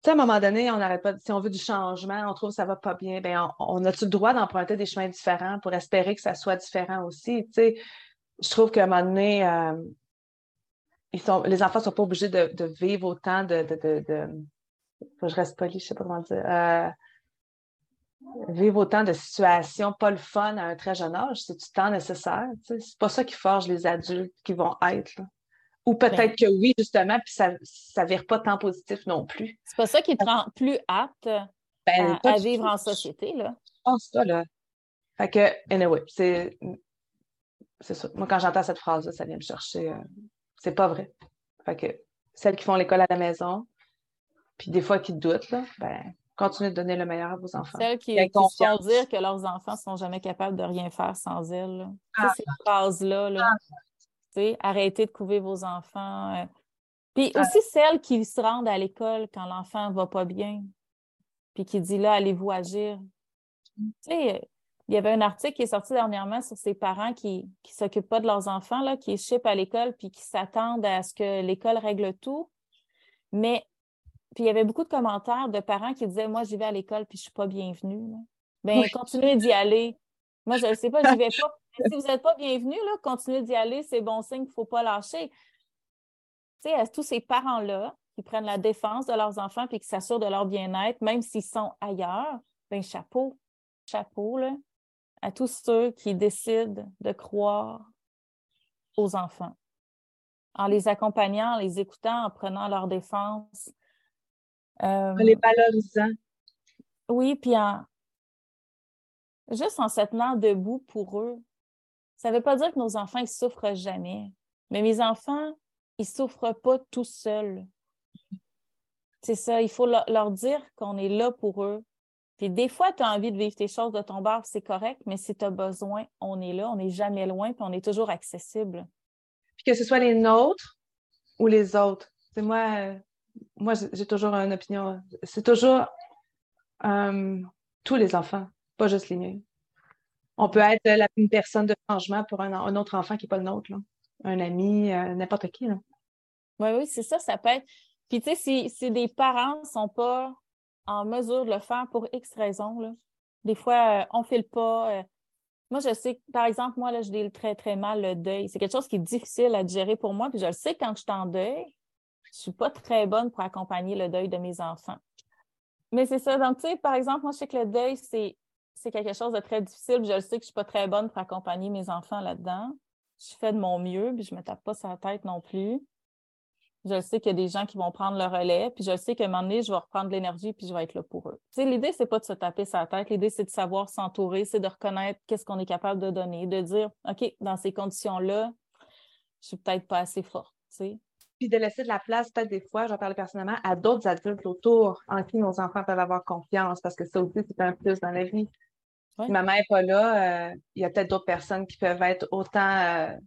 Tu sais, à un moment donné, on n'arrête pas. Si on veut du changement, on trouve que ça va pas bien, bien, on, a-tu le droit d'emprunter des chemins différents pour espérer que ça soit différent aussi? Tu sais, je trouve qu'à un moment donné, euh, ils sont, les enfants ne sont pas obligés de, vivre autant de. je reste poli, je ne sais pas comment dire. Euh, vivre autant de situations pas le fun à un très jeune âge, c'est du temps nécessaire. C'est pas ça qui forge les adultes qui vont être. Ou peut-être ben que oui, justement, puis ça ne vire pas tant positif non plus. C'est pas ça qui te rend plus apte ben, à, vivre en société, là. Je pense ça, là. Fait que, anyway, c'est c'est ça. Moi, quand j'entends cette phrase-là, ça vient me chercher. Euh, c'est pas vrai. Fait que celles qui font l'école à la maison, puis des fois qui doutent, là, ben, continuez de donner le meilleur à vos enfants. Celles qui, qui font dire que leurs enfants ne sont jamais capables de rien faire sans elles. Ah, ces phrases-là, là, ah. Arrêtez de couver vos enfants. Euh. Puis ah. aussi celles qui se rendent à l'école quand l'enfant ne va pas bien, puis qui dit là, allez-vous agir? Il y avait un article qui est sorti dernièrement sur ces parents qui ne s'occupent pas de leurs enfants, là, qui échappent à l'école puis qui s'attendent à ce que l'école règle tout. Mais puis il y avait beaucoup de commentaires de parents qui disaient Moi, j'y vais à l'école puis je ne suis pas bienvenue. Bien, continuez d'y aller. Moi, je ne sais pas, je n'y vais pas. Si vous n'êtes pas bienvenue, là, continuez d'y aller, c'est bon signe qu'il ne faut pas lâcher. Tu sais, à tous ces parents-là qui prennent la défense de leurs enfants puis qui s'assurent de leur bien-être, même s'ils sont ailleurs, ben chapeau, chapeau, là à tous ceux qui décident de croire aux enfants, en les accompagnant, en les écoutant, en prenant leur défense. en les valorisant. Oui, puis en, juste en se tenant debout pour eux. Ça ne veut pas dire que nos enfants ne souffrent jamais, mais mes enfants, ils souffrent pas tout seuls. C'est ça, il faut leur dire qu'on est là pour eux, des fois, tu as envie de vivre tes choses de ton bar, c'est correct, mais si tu as besoin, on est là, on n'est jamais loin, puis on est toujours accessible. Puis que ce soit les nôtres ou les autres. C'est moi, moi j'ai toujours une opinion. C'est toujours euh, tous les enfants, pas juste les miens. On peut être la, une personne de changement pour un, autre enfant qui n'est pas le nôtre, un ami, euh, n'importe qui. Oui, oui, c'est ça, ça peut être. Puis, tu sais, si, des parents ne sont pas en mesure de le faire pour X raisons. Là. Des fois, euh, on ne file pas. Euh. Moi, je sais par exemple, moi, là, je dis très, très mal le deuil. C'est quelque chose qui est difficile à gérer pour moi. Puis je le sais quand je suis en deuil, je ne suis pas très bonne pour accompagner le deuil de mes enfants. Mais c'est ça. Donc, tu sais, par exemple, moi, je sais que le deuil, c'est, c'est quelque chose de très difficile. je le sais que je ne suis pas très bonne pour accompagner mes enfants là-dedans. Je fais de mon mieux, puis je ne me tape pas sur la tête non plus. Je sais qu'il y a des gens qui vont prendre le relais, puis je sais qu'à un moment donné, je vais reprendre l'énergie, puis je vais être là pour eux. Tu sais, l'idée, c'est pas de se taper sa tête. L'idée, c'est de savoir s'entourer, c'est de reconnaître qu'est-ce qu'on est capable de donner, de dire, OK, dans ces conditions-là, je suis peut-être pas assez forte. Puis de laisser de la place, peut-être des fois, j'en parle personnellement, à d'autres adultes autour en qui nos enfants peuvent avoir confiance, parce que ça aussi, c'est un plus dans la vie. Si ma mère n'est pas là, euh, il y a peut-être d'autres personnes qui peuvent être autant euh,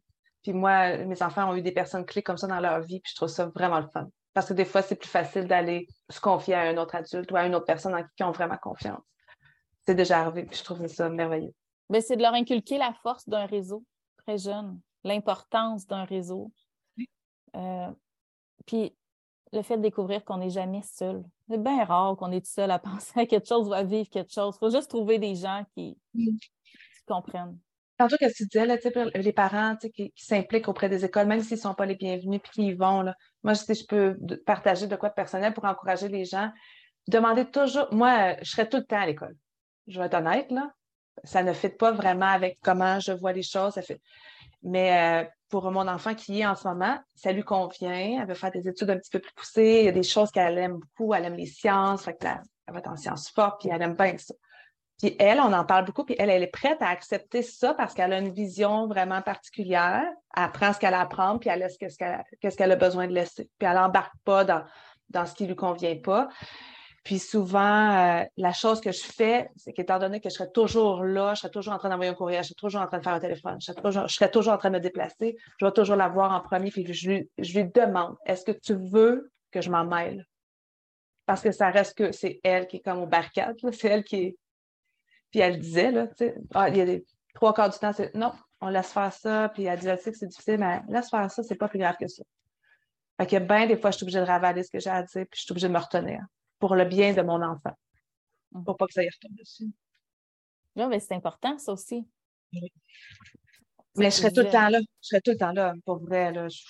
puis moi, mes enfants ont eu des personnes clés comme ça dans leur vie, puis je trouve ça vraiment le fun. Parce que des fois, c'est plus facile d'aller se confier à un autre adulte ou à une autre personne en qui ils ont vraiment confiance. C'est déjà arrivé, puis je trouve ça merveilleux. Mais c'est de leur inculquer la force d'un réseau très jeune, l'importance d'un réseau. Euh, puis le fait de découvrir qu'on n'est jamais seul. C'est bien rare qu'on est tout seul à penser à quelque chose ou à vivre quelque chose. Il faut juste trouver des gens qui, qui comprennent. Tantôt, que tu disais, là, les parents qui, qui s'impliquent auprès des écoles, même s'ils ne sont pas les bienvenus puis qu'ils y vont, là. moi, je, je peux partager de quoi de personnel pour encourager les gens. Demandez toujours, moi, je serais tout le temps à l'école. Je vais être honnête, là. Ça ne fit pas vraiment avec comment je vois les choses. Ça fait... Mais euh, pour mon enfant qui est en ce moment, ça lui convient. Elle veut faire des études un petit peu plus poussées. Il y a des choses qu'elle aime beaucoup. Elle aime les sciences. Elle va être en sciences fortes, puis elle aime bien ça. Puis elle, on en parle beaucoup, puis elle, elle est prête à accepter ça parce qu'elle a une vision vraiment particulière. Elle apprend ce qu'elle apprend, puis elle laisse qu'est-ce qu'elle a besoin de laisser. Puis elle n'embarque pas dans, dans ce qui lui convient pas. Puis souvent, euh, la chose que je fais, c'est qu'étant donné que je serais toujours là, je serais toujours en train d'envoyer un courrier, je serais toujours en train de faire un téléphone, je serais toujours, en train de me déplacer, je vais toujours la voir en premier, puis je lui, je demande, est-ce que tu veux que je m'en mêle? Parce que ça reste que c'est elle qui est comme au barricade, c'est elle qui est... Puis elle disait, là, tu sais, ah, il y a des trois quarts du temps, c'est non, on laisse faire ça, puis elle dit, elle sait que c'est difficile, mais laisse faire ça, c'est pas plus grave que ça. Fait que bien, des fois, je suis obligée de ravaler ce que j'ai à dire, puis je suis obligée de me retenir pour le bien de mon enfant, mm. pour pas que ça y retourne dessus. Non, mais c'est important, ça aussi. Mais je serais tout le temps là. Je serais tout le temps là, pour vrai. Là. Je...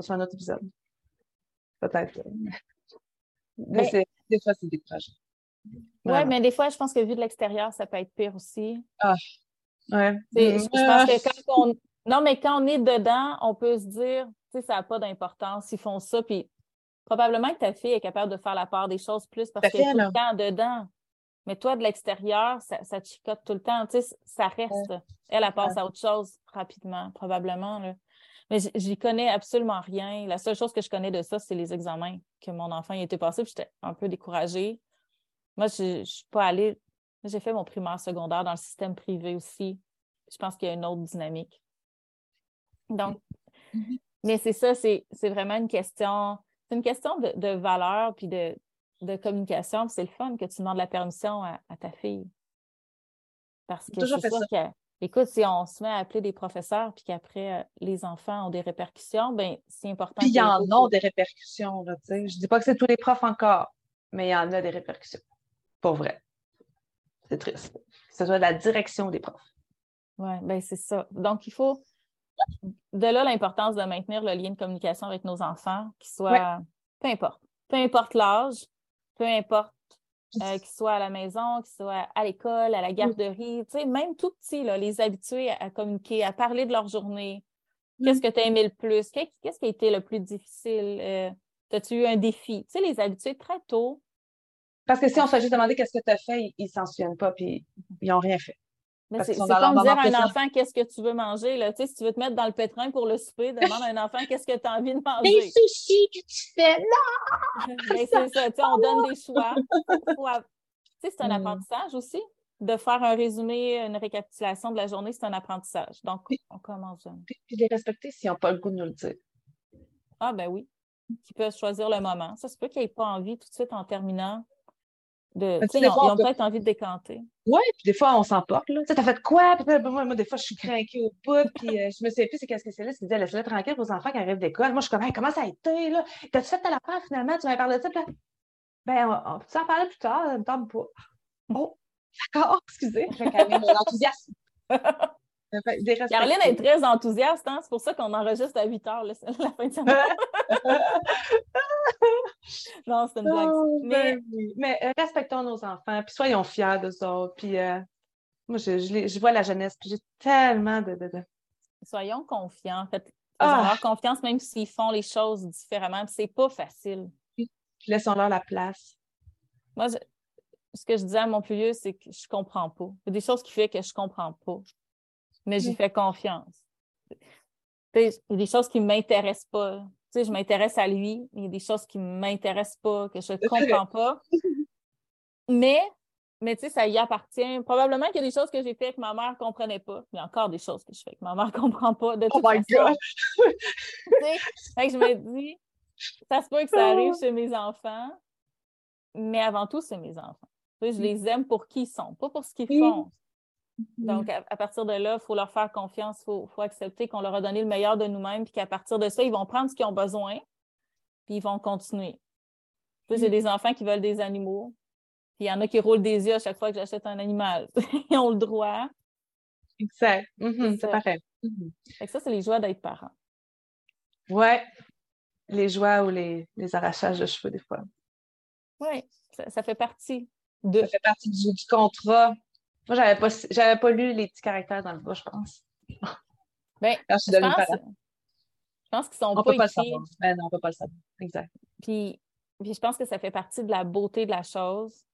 Ça un autre épisode. Peut-être. Mais, mais des fois, c'est décourageant. Oui, mais des fois, je pense que vu de l'extérieur, ça peut être pire aussi. Ah, ouais. Je, pense que quand on. Non, mais quand on est dedans, on peut se dire, tu sais, ça n'a pas d'importance. Ils font ça, puis probablement que ta fille est capable de faire la part des choses plus parce qu'elle est tout le temps dedans. Mais toi, de l'extérieur, ça, ça, te chicote tout le temps. Tu sais, ça reste. Elle, elle passe à autre chose rapidement, probablement. Là. Mais j'y connais absolument rien. La seule chose que je connais de ça, c'est les examens que mon enfant y était passé. Puis j'étais un peu découragée. Moi, je ne suis pas allée. J'ai fait mon primaire secondaire dans le système privé aussi. Je pense qu'il y a une autre dynamique. Donc, mm-hmm. mais c'est ça, c'est vraiment une question une question de, de valeur puis de, de communication. C'est le fun que tu demandes la permission à, ta fille. Parce que c'est sûr que, écoute, si on se met à appeler des professeurs puis qu'après euh, les enfants ont des répercussions, ben c'est important. Puis il y en a des répercussions, là, tu sais. Je dis pas que c'est tous les profs encore, mais il y en a des répercussions. Pour vrai. C'est triste. Ce soit la direction des profs. Oui, ben c'est ça. Donc, il faut, de là l'importance de maintenir le lien de communication avec nos enfants, qui soit, peu importe, peu importe l'âge, peu importe euh, qu'ils soient à la maison, qu'ils soient à l'école, à la garderie, tu sais, même tout petit, là, les habituer à, communiquer, à parler de leur journée. Qu'est-ce que tu as aimé le plus? Qu'est-ce qui a été le plus difficile? Euh, As-tu eu un défi? Tu sais, les habituer très tôt. Parce que si on se fait juste demander qu'est-ce que tu as fait, ils ne s'en souviennent pas, puis ils n'ont rien fait. C'est comme dire à un enfant qu'est-ce que tu veux manger. Là? Tu sais, si tu veux te mettre dans le pétrin pour le souper, demande à un enfant qu'est-ce que tu as envie de manger? Des sushis que tu fais. Non! c'est ça. Tu sais, on donne des choix. Tu sais, c'est un hmm. apprentissage aussi. De faire un résumé, une récapitulation de la journée, c'est un apprentissage. Donc, on commence jeune. Puis, puis les respecter s'ils n'ont pas le goût de nous le dire. Ah, ben oui. Qui peuvent choisir le moment. Ça se peut qu'ils n'aient pas envie tout de suite en terminant de, ils ont, peut-être envie de décanter. Oui, puis des fois, on s'emporte. Tu sais, t'as fait quoi? Puis, moi, moi, des fois, je suis craquée au bout, puis euh, je me sais plus c'est qu'est-ce que c'est là. C'est laisse-le tranquille aux enfants qui arrivent d'école. Moi, je suis comme, comment ça a été, là? T'as-tu fait telle affaire, finalement? Tu m'as parlé de ça? Puis ben, on, peut en parler plus tard, ça me tombe pas. Oh, d'accord, excusez. Je vais calmer mon enthousiasme. Caroline est très enthousiaste, hein? c'est pour ça qu'on enregistre à 8 heures la fin de semaine. non, c'est une blague. Oh, mais... Ben mais euh, respectons nos enfants, puis soyons fiers d'eux autres. Puis euh, moi, je, je, vois la jeunesse, puis j'ai tellement de, Soyons confiants. En fait, ah! avoir confiance même s'ils font les choses différemment. C'est pas facile. Laissons-leur la place. Moi, ce que je disais à mon plus vieux, c'est que je comprends pas. Il y a des choses qui font que je comprends pas mais j'y fais confiance. Il y a des choses qui ne m'intéressent pas. Je m'intéresse à lui, il y a des choses qui ne m'intéressent pas, que je ne comprends pas. Mais, mais ça y appartient. Probablement qu'il y a des choses que j'ai faites que ma mère ne comprenait pas. Il y a encore des choses que je fais que ma mère ne comprend pas. De oh toute oh my fait que je me dis, ça se peut que ça arrive chez mes enfants, mais avant tout, c'est mes enfants. Je les aime pour qui ils sont, pas pour ce qu'ils font. Donc, mm-hmm. à, partir de là, il faut leur faire confiance, il faut, accepter qu'on leur a donné le meilleur de nous-mêmes, puis qu'à partir de ça, ils vont prendre ce qu'ils ont besoin, puis ils vont continuer. J'ai mm-hmm. des enfants qui veulent des animaux, puis il y en a qui roulent des yeux à chaque fois que j'achète un animal. ils ont le droit. Exact. Mhm, c'est pareil. Mhm. ça, c'est les joies d'être parent. Ouais. Les joies ou les, les arrachages de cheveux, des fois. Oui, ça, fait partie de. Ça fait partie du, contrat. Moi, j'avais pas, j'avais pas lu les petits caractères dans le bas, je pense. Ben, je, pense, je pense qu'ils sont on pas peut pas le savoir. Ben non, on peut pas le savoir. Exact. Puis, puis je pense que ça fait partie de la beauté de la chose.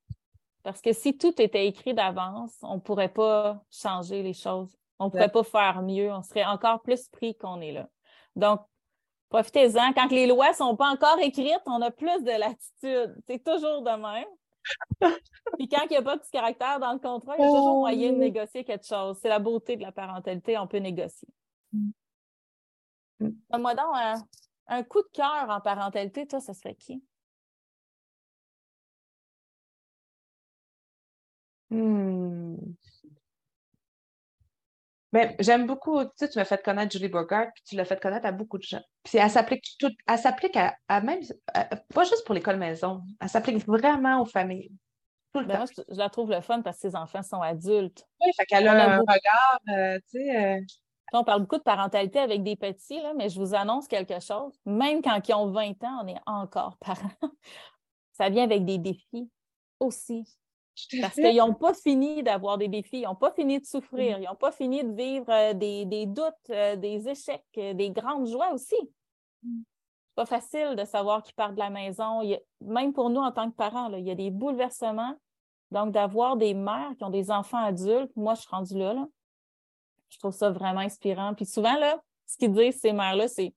Parce que si tout était écrit d'avance, on ne pourrait pas changer les choses. On ne pourrait pas faire mieux. On serait encore plus pris qu'on est là. Donc, profitez-en. Quand les lois ne sont pas encore écrites, on a plus de latitude. C'est toujours de même. Puis quand il n'y a pas de petit caractère dans le contrat, il y a toujours oh, moyen de négocier quelque chose. C'est la beauté de la parentalité, on peut négocier. Mm. Donne-moi donc un, un, coup de cœur en parentalité, toi, ce serait qui? Hmm. Ben, j'aime beaucoup, tu sais, tu m'as fait connaître Julie Bogart, puis tu l'as fait connaître à beaucoup de gens. Puis elle s'applique tout, elle s'applique à, même, pas juste pour l'école maison, elle s'applique vraiment aux familles. Ben, moi, je, la trouve le fun parce que ses enfants sont adultes. Oui, fait qu'elle a, un regard, euh, tu sais. Euh, on parle beaucoup de parentalité avec des petits, là, mais je vous annonce quelque chose. Même quand ils ont 20 ans, on est encore parents. Ça vient avec des défis aussi. Parce qu'ils n'ont pas fini d'avoir des défis, ils n'ont pas fini de souffrir, mm. ils n'ont pas fini de vivre euh, des, doutes, euh, des échecs, euh, des grandes joies aussi. Mm. C'est pas facile de savoir qui part de la maison. même pour nous en tant que parents, il y a des bouleversements. Donc, d'avoir des mères qui ont des enfants adultes, moi, je suis rendue là, là. Je trouve ça vraiment inspirant. Puis souvent, là, ce qu'ils disent, ces mères-là, c'est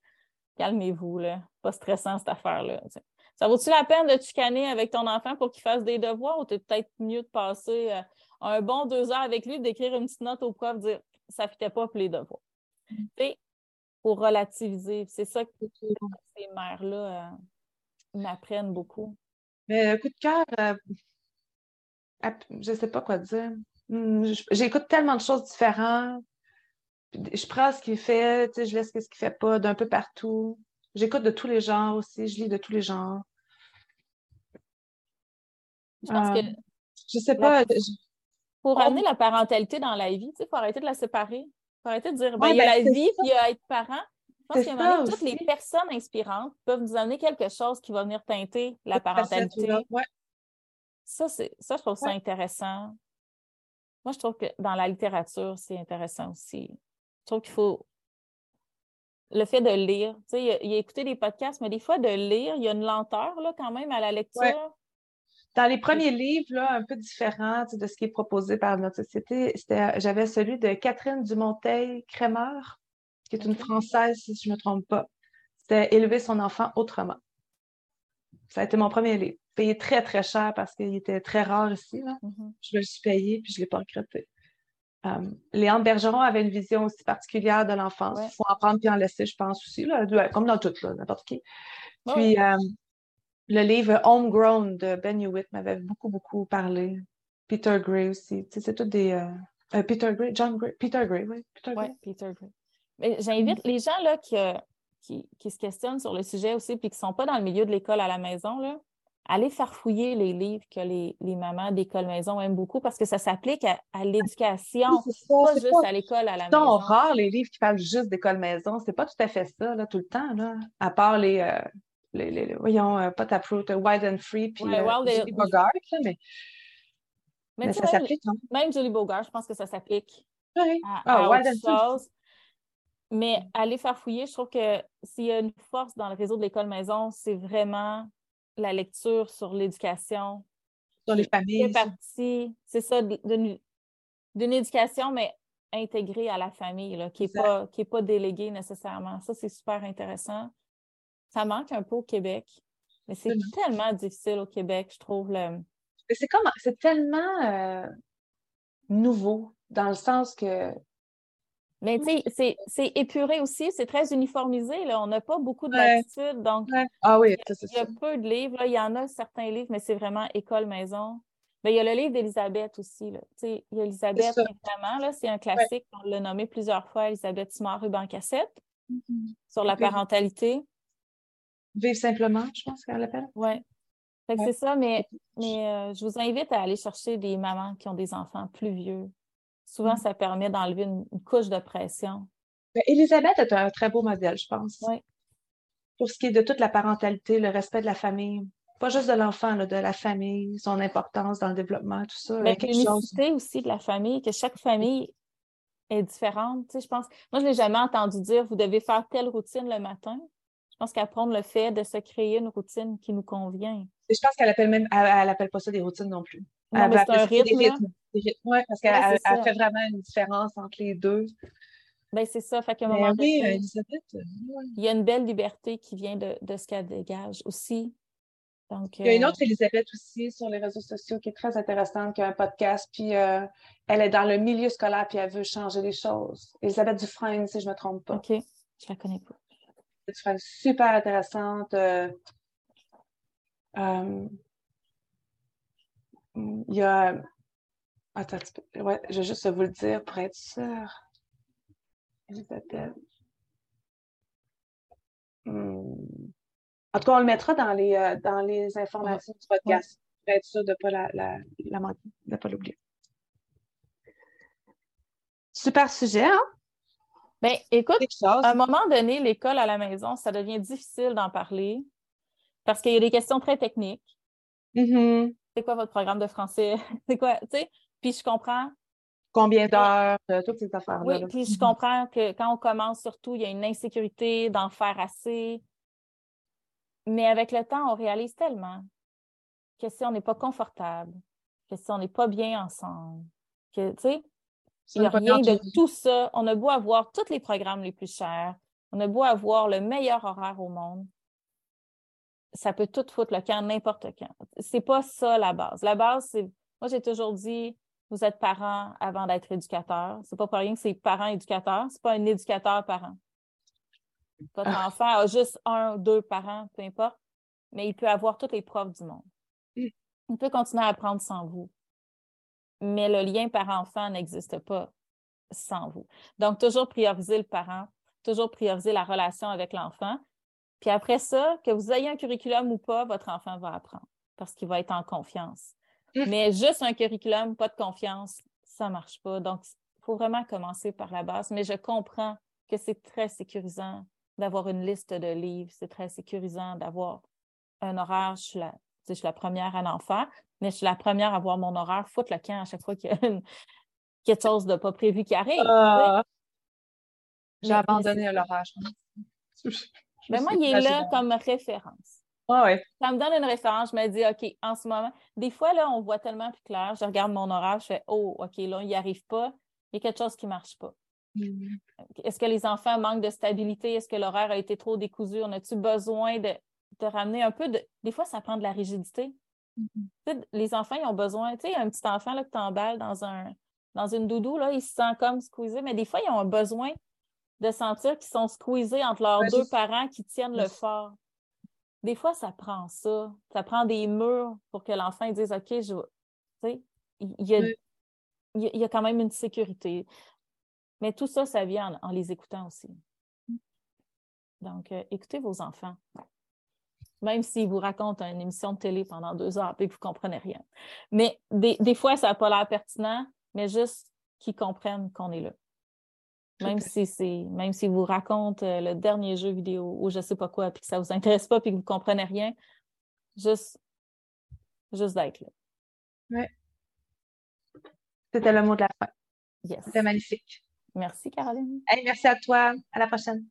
calmez-vous, là. Pas stressant cette affaire-là. Ça vaut-tu la peine de chicaner avec ton enfant pour qu'il fasse des devoirs ou tu peut-être mieux de passer euh, un bon deux heures avec lui, d'écrire une petite note au prof, dire ça ne fitait pas pour les devoirs. Mm. pour relativiser. C'est ça que ces mères-là euh, m'apprennent beaucoup. Mais coup de cœur, euh, je ne sais pas quoi dire. Hmm, j'écoute tellement de choses différentes. Je prends ce qu'il fait, je laisse ce qu'il ne fait pas d'un peu partout. J'écoute de tous les genres aussi, je lis de tous les genres. Je pense que. Euh, je sais pas. Pour amener la parentalité dans la vie, il faut arrêter de la séparer. Il faut arrêter de dire, ben, il y a ben, la vie, puis il y a être parent. Je pense que toutes les personnes inspirantes peuvent nous amener quelque chose qui va venir teinter la parentalité. Ça, ça, je trouve ça intéressant. Moi, je trouve que dans la littérature, c'est intéressant aussi. Je trouve qu'il faut le fait de lire. Tu sais, il, a, écouté des podcasts, mais des fois, de lire, il y a une lenteur là, quand même à la lecture. Dans les premiers livres, là, un peu différents de ce qui est proposé par notre société, j'avais celui de Catherine Dumonteil-Crémer, qui est une Française, si je ne me trompe pas. C'était Élever son enfant autrement. Ça a été mon premier livre. Payé très, très cher parce qu'il était très rare ici. Là. Mm-hmm. Je le suis payé puis je ne l'ai pas regretté. Euh, Léon Bergeron avait une vision aussi particulière de l'enfance. Il faut en prendre puis en laisser, je pense aussi, comme dans tout, n'importe qui. Puis euh, le livre Homegrown de Ben Hewitt m'avait beaucoup, beaucoup parlé. Peter Gray aussi. c'est tout des. Euh, Peter Gray, John Gray, Peter Gray, oui. Peter Gray. Peter Gray. Mais j'invite les gens là, qui, qui, se questionnent sur le sujet aussi puis qui ne sont pas dans le milieu de l'école à la maison, là, allez faire fouiller les livres que les, mamans d'école maison aiment beaucoup parce que ça s'applique à, l'éducation, pas juste à l'école à la maison. C'est rare les livres qui parlent juste d'école maison. C'est pas tout à fait ça là, tout le temps, là. à part les, euh, les, voyons, euh, pas Taproot, euh, Wild and Free, puis Julie Bogart, mais, mais, ça s'applique. Hein. Même Julie Bogart, je pense que ça s'applique oui. à, chose. Mais aller faire fouiller, je trouve que s'il y a une force dans le réseau de l'école maison, c'est vraiment la lecture sur l'éducation. Sur les familles. C'est ça, d'une éducation, mais intégrée à la famille, là, qui n'est pas, pas déléguée nécessairement. Ça, c'est super intéressant. Ça manque un peu au Québec, mais c'est tellement difficile au Québec, je trouve. Le... C'est comme c'est tellement euh, nouveau, dans le sens que mais tu sais, c'est épuré aussi, c'est très uniformisé. Là. On n'a pas beaucoup de latitude. Donc, ah oui, il y a peu de livres. Il y en a certains livres, mais c'est vraiment école-maison. Mais il y a le livre d'Elisabeth aussi. Là. Il y a Elisabeth, vraiment, c'est un classique. On l'a nommé plusieurs fois, Elisabeth Simard Ruban Cassette, mm-hmm. sur la parentalité. Vive simplement, je pense qu'elle l'appelle. Oui. C'est ça, mais, mais euh, je vous invite à aller chercher des mamans qui ont des enfants plus vieux, souvent, Mm. ça permet d'enlever une, une couche de pression. Ben, Elisabeth est un très beau modèle, je pense. Oui. Pour ce qui est de toute la parentalité, le respect de la famille. Pas juste de l'enfant, de la famille, son importance dans le développement, tout ça. Mais euh, l'unicité aussi de la famille, que chaque famille est différente. Tu sais, je pense, moi, je ne l'ai jamais entendu dire vous devez faire telle routine le matin. Je pense qu'apprendre le fait de se créer une routine qui nous convient. Et je pense qu'elle appelle même, elle, elle appelle pas ça des routines non plus. Non, mais c'est un rythme. rythmes. Parce qu'elle Ouais, fait vraiment une différence entre les deux. Ben, c'est ça. Fait qu'à un Mais moment oui, donné, Elisabeth, euh, il y a une belle liberté qui vient de, de ce qu'elle dégage aussi. Donc, Il y a une euh, autre Elisabeth aussi sur les réseaux sociaux qui est très intéressante, qui a un podcast, puis euh, elle est dans le milieu scolaire, puis elle veut changer les choses. Elisabeth Dufresne, si je ne me trompe pas. OK, je la connais pas. Dufresne, super intéressante. euh, euh, il y a... Attends. Ouais, je vais juste vous le dire pour être sûre. Elisabeth. Hmm. En tout cas, on le mettra dans les, euh, dans les informations du podcast pour être sûr de ne pas la, la, la manquer, de pas l'oublier. Super sujet, hein? Ben, écoute, à un moment donné, l'école à la maison, ça devient difficile d'en parler parce qu'il y a des questions très techniques. Mhm. C'est quoi votre programme de français? C'est quoi, tu sais? Puis je comprends, Combien d'heures, euh, toutes ces affaires-là. oui, puis je comprends que quand on commence, surtout, il y a une insécurité d'en faire assez. Mais avec le temps, on réalise tellement que si on n'est pas confortable, que si on n'est pas bien ensemble, que, tu sais, Il n'y a rien de tout ça. On a beau avoir tous les programmes les plus chers, on a beau avoir le meilleur horaire au monde, ça peut tout foutre le camp n'importe quand. C'est pas ça la base. La base, c'est. Moi, j'ai toujours dit, vous êtes parent avant d'être éducateur. C'est pas pour rien que c'est parent-éducateur. C'est pas un éducateur-parent. Votre Ah. enfant a juste un, deux parents, peu importe, mais il peut avoir tous les profs du monde. Mm. Il peut continuer à apprendre sans vous. Mais le lien parent-enfant n'existe pas sans vous. Donc, toujours prioriser le parent, toujours prioriser la relation avec l'enfant. Puis après ça, que vous ayez un curriculum ou pas, votre enfant va apprendre parce qu'il va être en confiance. Mm. Mais juste un curriculum, pas de confiance, ça ne marche pas. Donc, il faut vraiment commencer par la base. Mais je comprends que c'est très sécurisant d'avoir une liste de livres. C'est très sécurisant d'avoir un horaire. Je suis la, je suis la première à en faire, mais je suis la première à avoir mon horaire, foutre le camp à chaque fois qu'il y a une- quelque chose de pas prévu qui arrive. Ah, J'ai abandonné l'orage. Mais moi, il est là comme référence. Ah ouais. Ça me donne une référence. Je me dis, OK, en ce moment, des fois, là, on voit tellement plus clair. Je regarde mon horaire, je fais, oh, OK, là, il n'y arrive pas. Il y a quelque chose qui ne marche pas. Mm. Est-ce que les enfants manquent de stabilité? Est-ce que l'horaire a été trop décousu? On a-tu besoin de, de ramener un peu de. Des fois, ça prend de la rigidité. Mhm. Sais, les enfants, ils ont besoin. Tu sais, un petit enfant là, que tu emballes dans, un, dans une doudou, là, il se sent comme squeezé, mais des fois, ils ont un besoin de sentir qu'ils sont squeezés entre leurs Ouais, deux parents qui tiennent le fort. Des fois, ça prend ça. Ça prend des murs pour que l'enfant dise OK, je Tu sais, il il y, a, Oui. il y a- il y a quand même une sécurité. Mais tout ça, ça vient en, en les écoutant aussi. Donc, euh, écoutez vos enfants. Même s'ils vous racontent une émission de télé pendant deux heures et que vous ne comprenez rien. Mais des, des fois, ça n'a pas l'air pertinent, mais juste qu'ils comprennent qu'on est là. Même si c'est, même s'ils vous racontent euh, le dernier jeu vidéo ou je ne sais pas quoi, puis que ça ne vous intéresse pas, puis que vous ne comprenez rien, juste, juste d'être là. C'était le mot de la fin. Yes. C'était magnifique. Merci, Caroline. Allez, merci à toi. À la prochaine.